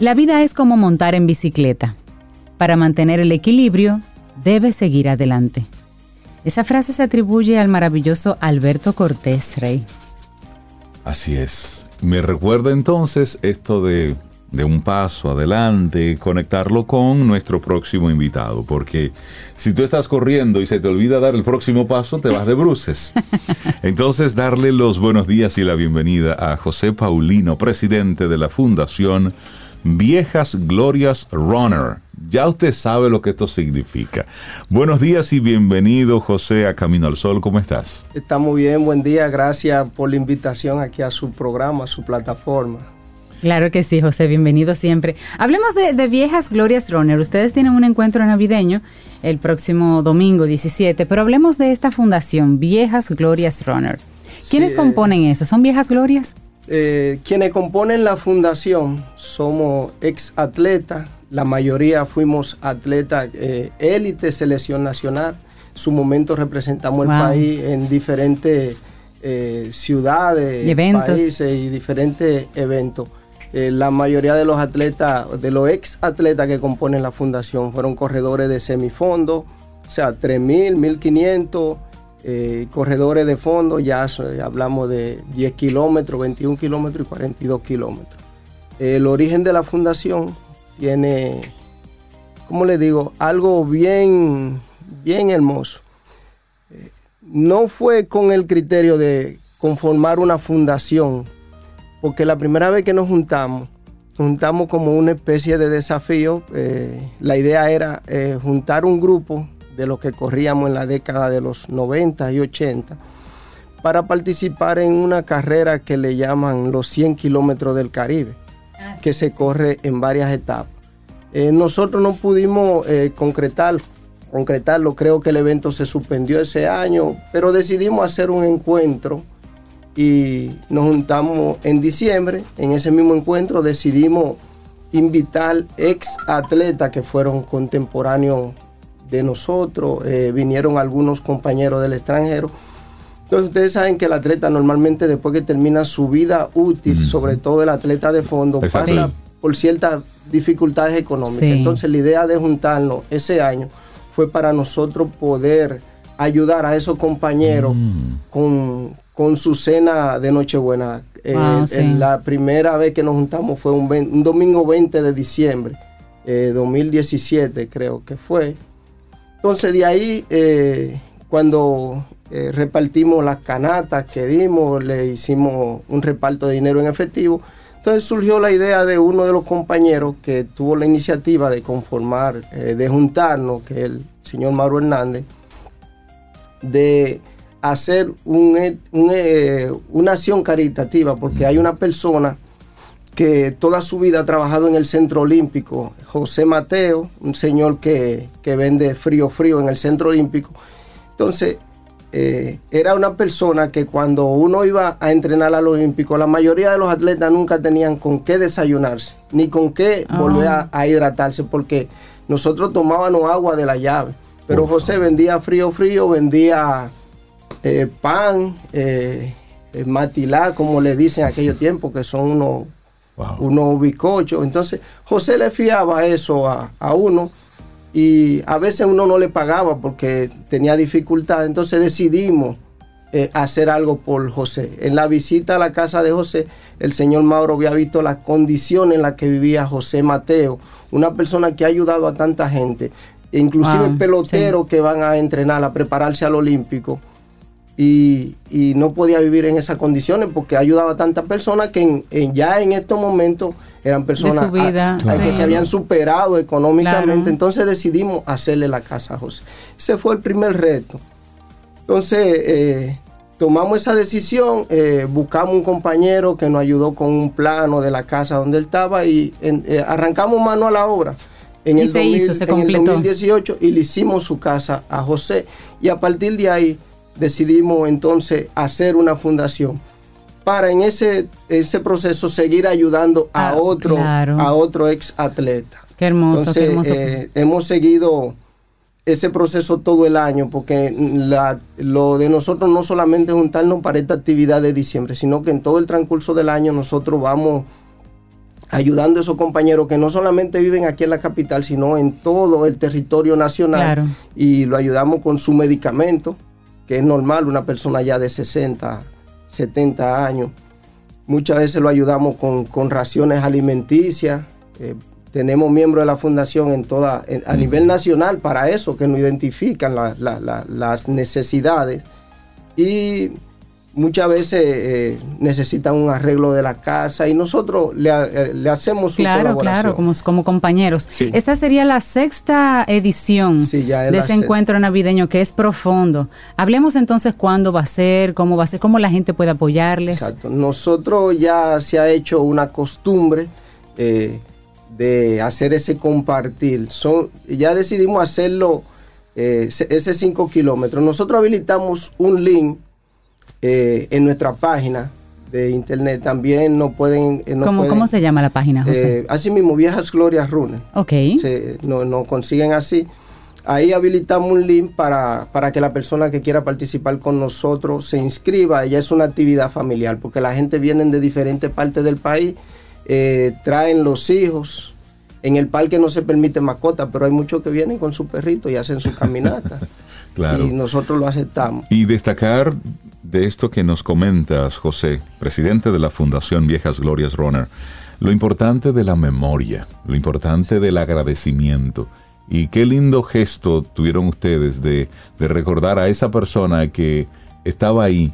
La vida es como montar en bicicleta. Para mantener el equilibrio, debe seguir adelante. Esa frase se atribuye al maravilloso Alberto Cortés Rey. Así es. Me recuerda entonces esto de, de, un paso adelante, conectarlo con nuestro próximo invitado, porque si tú estás corriendo y se te olvida dar el próximo paso, te vas de bruces. Entonces, darle los buenos días y la bienvenida a José Paulino, presidente de la Fundación Viejas Glorias Runner. Ya usted sabe lo que esto significa. Buenos días y bienvenido José a Camino al Sol. ¿Cómo estás? Estamos bien, buen día. Gracias por la invitación aquí a su programa, a su plataforma. Claro que sí, José, bienvenido siempre. Hablemos de, de, Viejas Glorias Runner. Ustedes tienen un encuentro navideño el próximo domingo 17, pero hablemos de esta fundación, Viejas Glorias Runner. ¿Quiénes Sí, componen eso? ¿Son Viejas Glorias? Eh, quienes componen la fundación somos ex atletas, la mayoría fuimos atletas eh, élite, selección nacional. En su momento representamos el país en diferentes eh, ciudades, Y países y diferentes eventos. Eh, la mayoría de los atletas, de los ex atletas que componen la fundación, fueron corredores de semifondo, o sea, 3.000, 1.500, eh, corredores de fondo, ya hablamos de 10 kilómetros, 21 kilómetros y 42 kilómetros. El origen de la fundación tiene, ¿cómo le digo? Algo bien, bien hermoso. Eh, No fue con el criterio de conformar una fundación, porque la primera vez que nos juntamos, juntamos como una especie de desafío. eh, la idea era juntar un grupo de los que corríamos en la década de los 90 y 80 para participar en una carrera que le llaman los 100 kilómetros del Caribe, que se corre en varias etapas. Eh, nosotros no pudimos eh, concretar, concretarlo, creo que el evento se suspendió ese año, pero decidimos hacer un encuentro y nos juntamos en diciembre. En ese mismo encuentro decidimos invitar ex atletas que fueron contemporáneos de nosotros, eh, vinieron algunos compañeros del extranjero. Entonces ustedes saben que el atleta normalmente después que termina su vida útil, sobre todo el atleta de fondo, Exacto. pasa Sí. por ciertas dificultades económicas. Sí. Entonces la idea de juntarnos ese año fue para nosotros poder ayudar a esos compañeros Mm. con, con su cena de Nochebuena. Eh, sí. en La primera vez que nos juntamos fue un domingo 20 de diciembre, eh, 2017 creo que fue. Entonces de ahí, eh, cuando eh, repartimos las canatas que dimos, le hicimos un reparto de dinero en efectivo, entonces surgió la idea de uno de los compañeros que tuvo la iniciativa de conformar, eh, de juntarnos, que es el señor Mauro Hernández, de hacer un, un, una acción caritativa, porque hay una persona que toda su vida ha trabajado en el Centro Olímpico, José Mateo, un señor que, que vende frío frío en el Centro Olímpico. Entonces, eh, era una persona que cuando uno iba a entrenar al Olímpico, la mayoría de los atletas nunca tenían con qué desayunarse, ni con qué Ah. volver a, a hidratarse, porque nosotros tomábamos agua de la llave. Pero José vendía frío frío, vendía eh, pan, eh, eh, matilá, como le dicen en aquellos tiempos, que son unos Wow. unos bizcochos. Entonces, José le fiaba eso a, a uno y a veces uno no le pagaba porque tenía dificultad. Entonces decidimos eh, hacer algo por José. En la visita a la casa de José, el señor Mauro había visto las condiciones en las que vivía José Mateo, una persona que ha ayudado a tanta gente, e inclusive Wow, peloteros que van a entrenar, a prepararse al Olímpico y, y no podía vivir en esas condiciones porque ayudaba a tantas personas que en- en- ya en estos momentos eran personas vida, a- a- Claro. que se habían superado económicamente. Claro. Entonces decidimos hacerle la casa a José. Ese fue el primer reto. Entonces eh, tomamos esa decisión, eh, buscamos un compañero que nos ayudó con un plano de la casa donde él estaba y en- eh, arrancamos mano a la obra. En Y el, se hizo, se en el completó. 2018 y le hicimos su casa a José y a partir de ahí decidimos entonces hacer una fundación para en ese, ese proceso seguir ayudando a Ah, otro claro. a otro ex atleta. Qué hermoso, Entonces, qué hermoso. eh, hemos seguido ese proceso todo el año, porque la- lo de nosotros no solamente es juntarnos para esta actividad de diciembre, sino que en todo el transcurso del año nosotros vamos ayudando a esos compañeros que no solamente viven aquí en la capital, sino en todo el territorio nacional. Claro. Y lo ayudamos con su medicamento, que es normal, una persona ya de 60, 70 años. Muchas veces lo ayudamos con, con raciones alimenticias. Eh, tenemos miembros de la fundación en toda, en- a nivel nacional para eso, que nos identifican la- la- la- las necesidades. Y muchas veces eh, necesitan un arreglo de la casa y nosotros le, eh, le hacemos su Claro, colaboración. claro, como, como compañeros. Sí. Esta sería la sexta edición Sí, ya es de ese se- encuentro navideño que es profundo. Hablemos entonces cuándo va a ser, cómo va a ser, cómo la gente puede apoyarles. Exacto. Nosotros ya se ha hecho una costumbre eh, de hacer ese compartir. Son, ya decidimos hacerlo eh, ese- ese 5 kilómetros. Nosotros habilitamos un link eh, en nuestra página de internet. También nos pueden... eh, nos ¿Cómo, pueden, ¿Cómo se llama la página, José? eh, así mismo, Viejas Glorias Runner. ok. se- no- nos consiguen así. Ahí habilitamos un link para, para que la persona que quiera participar con nosotros se inscriba. Ya es una actividad familiar, porque la gente viene de diferentes partes del país, eh, traen los hijos. En el parque no se permite mascota, pero hay muchos que vienen con su perrito y hacen su caminata. Claro. Y nosotros lo aceptamos. Y destacar de esto que nos comentas, José, presidente de la Fundación Viejas Glorias Runner, lo importante de la memoria, lo importante del agradecimiento. Y qué lindo gesto tuvieron ustedes de, de recordar a esa persona que estaba ahí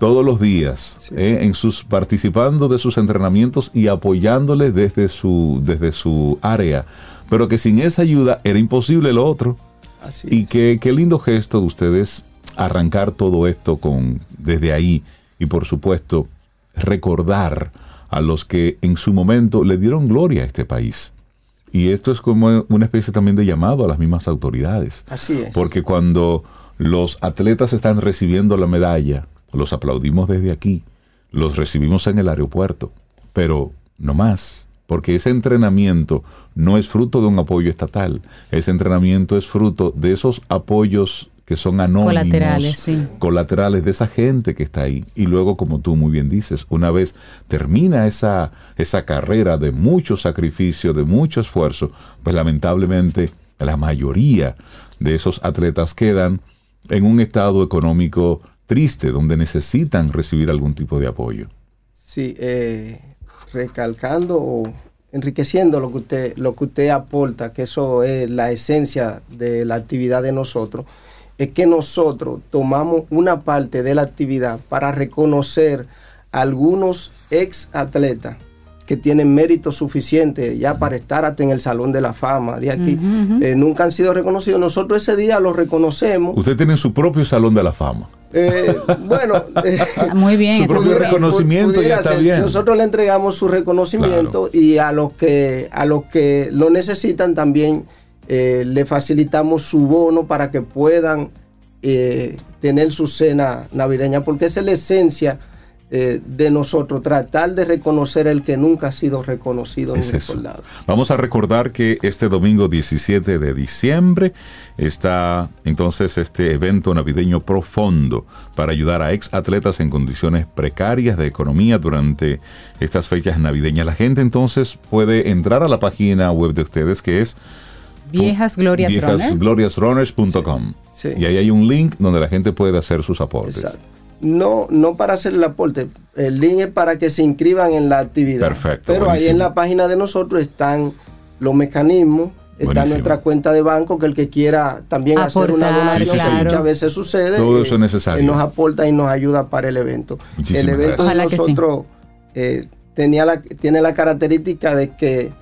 todos los días, Sí. eh, en sus participando de sus entrenamientos y apoyándoles desde su, desde su área, pero que sin esa ayuda era imposible lo otro. Así Y qué, qué lindo gesto de ustedes arrancar todo esto con desde ahí y por supuesto recordar a los que en su momento le dieron gloria a este país. Y esto es como una especie también de llamado a las mismas autoridades. Así es. Porque cuando los atletas están recibiendo la medalla, los aplaudimos desde aquí, los recibimos en el aeropuerto, pero no más, porque ese entrenamiento no es fruto de un apoyo estatal, ese entrenamiento es fruto de esos apoyos que son anónimos, Colaterales, sí. colaterales de esa gente que está ahí. Y luego, como tú muy bien dices, una vez termina esa, esa carrera de mucho sacrificio, de mucho esfuerzo, pues lamentablemente la mayoría de esos atletas quedan en un estado económico triste, donde necesitan recibir algún tipo de apoyo. Sí, eh, recalcando o enriqueciendo lo que usted lo que usted aporta, que eso es la esencia de la actividad de nosotros, es que nosotros tomamos una parte de la actividad para reconocer a algunos ex atletas que tienen mérito suficiente ya para estar hasta en el Salón de la Fama de aquí. Eh, nunca han sido reconocidos. Nosotros ese día los reconocemos. Usted tiene su propio salón de la fama. Eh, bueno, eh, Muy bien. Su propio reconocimiento pudiera ya está ser. bien. Nosotros le entregamos su reconocimiento y a los que a los que lo necesitan también eh, le facilitamos su bono para que puedan eh, tener su cena navideña, porque esa es la esencia eh, de nosotros, tratar de reconocer el que nunca ha sido reconocido Es ni eso. recordado. Vamos a recordar que este domingo 17 de diciembre está entonces este evento navideño profundo para ayudar a ex atletas en condiciones precarias de economía durante estas fechas navideñas. La gente entonces puede entrar a la página web de ustedes que es. viejasgloriasrunners.com Sí. y ahí hay un link donde la gente puede hacer sus aportes. Exacto. No, no para hacer el aporte, el link es para que se inscriban en la actividad. Perfecto, Pero ahí en la página de nosotros están los mecanismos, está Buenísimo. nuestra cuenta de banco, que el que quiera también hacer una donación, claro. que muchas veces sucede, Todo eso es necesario. eh, nos aporta y nos ayuda para el evento. Muchísimas el evento de sí. nosotros eh, tenía la, tiene la característica de que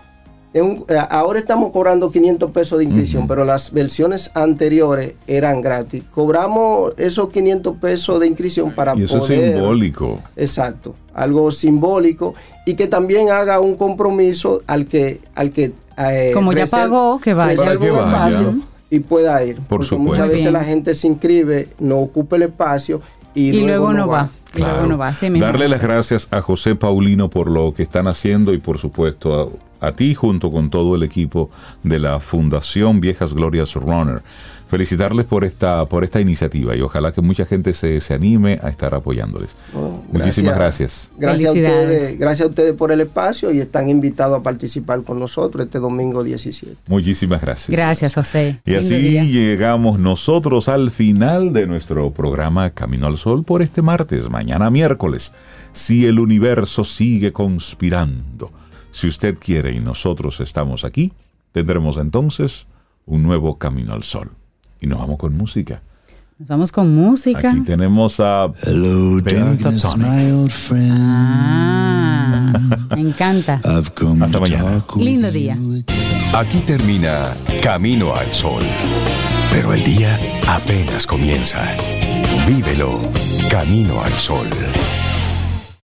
un- eh, ahora estamos cobrando 500 pesos de inscripción, pero las versiones anteriores eran gratis. Cobramos esos 500 pesos de inscripción para Y eso poder... es simbólico. Exacto, algo simbólico y que también haga un compromiso al que al que eh, Como ya pagó, que vaya. que vaya. espacio y pueda ir. porque supuesto. muchas veces bien. la gente se inscribe, no ocupa el espacio y, Y luego no va. Y Claro. luego no va. Darle las gracias a José Paulino por lo que están haciendo y por supuesto a, a ti junto con todo el equipo de la Fundación Viejas Glorias Runner. felicitarles por esta, por esta iniciativa y ojalá que mucha gente se, se anime a estar apoyándoles. Oh, Muchísimas gracias. Gracias a, ustedes, gracias a ustedes por el espacio y están invitados a participar con nosotros este domingo 17. Muchísimas gracias. Gracias, José. Y Lindo así día. llegamos nosotros al final de nuestro programa Camino al Sol por este martes, mañana miércoles. Si el universo sigue conspirando, si usted quiere y nosotros estamos aquí, tendremos entonces un nuevo Camino al Sol. Y nos vamos con música. Nos vamos con música. Aquí tenemos a Hello, darkness, Pentatonic. my old friend. Ah, me encanta. I've come Hasta mañana. Lindo día. Aquí termina Camino al Sol. Pero el día apenas comienza. Vívelo Camino al Sol.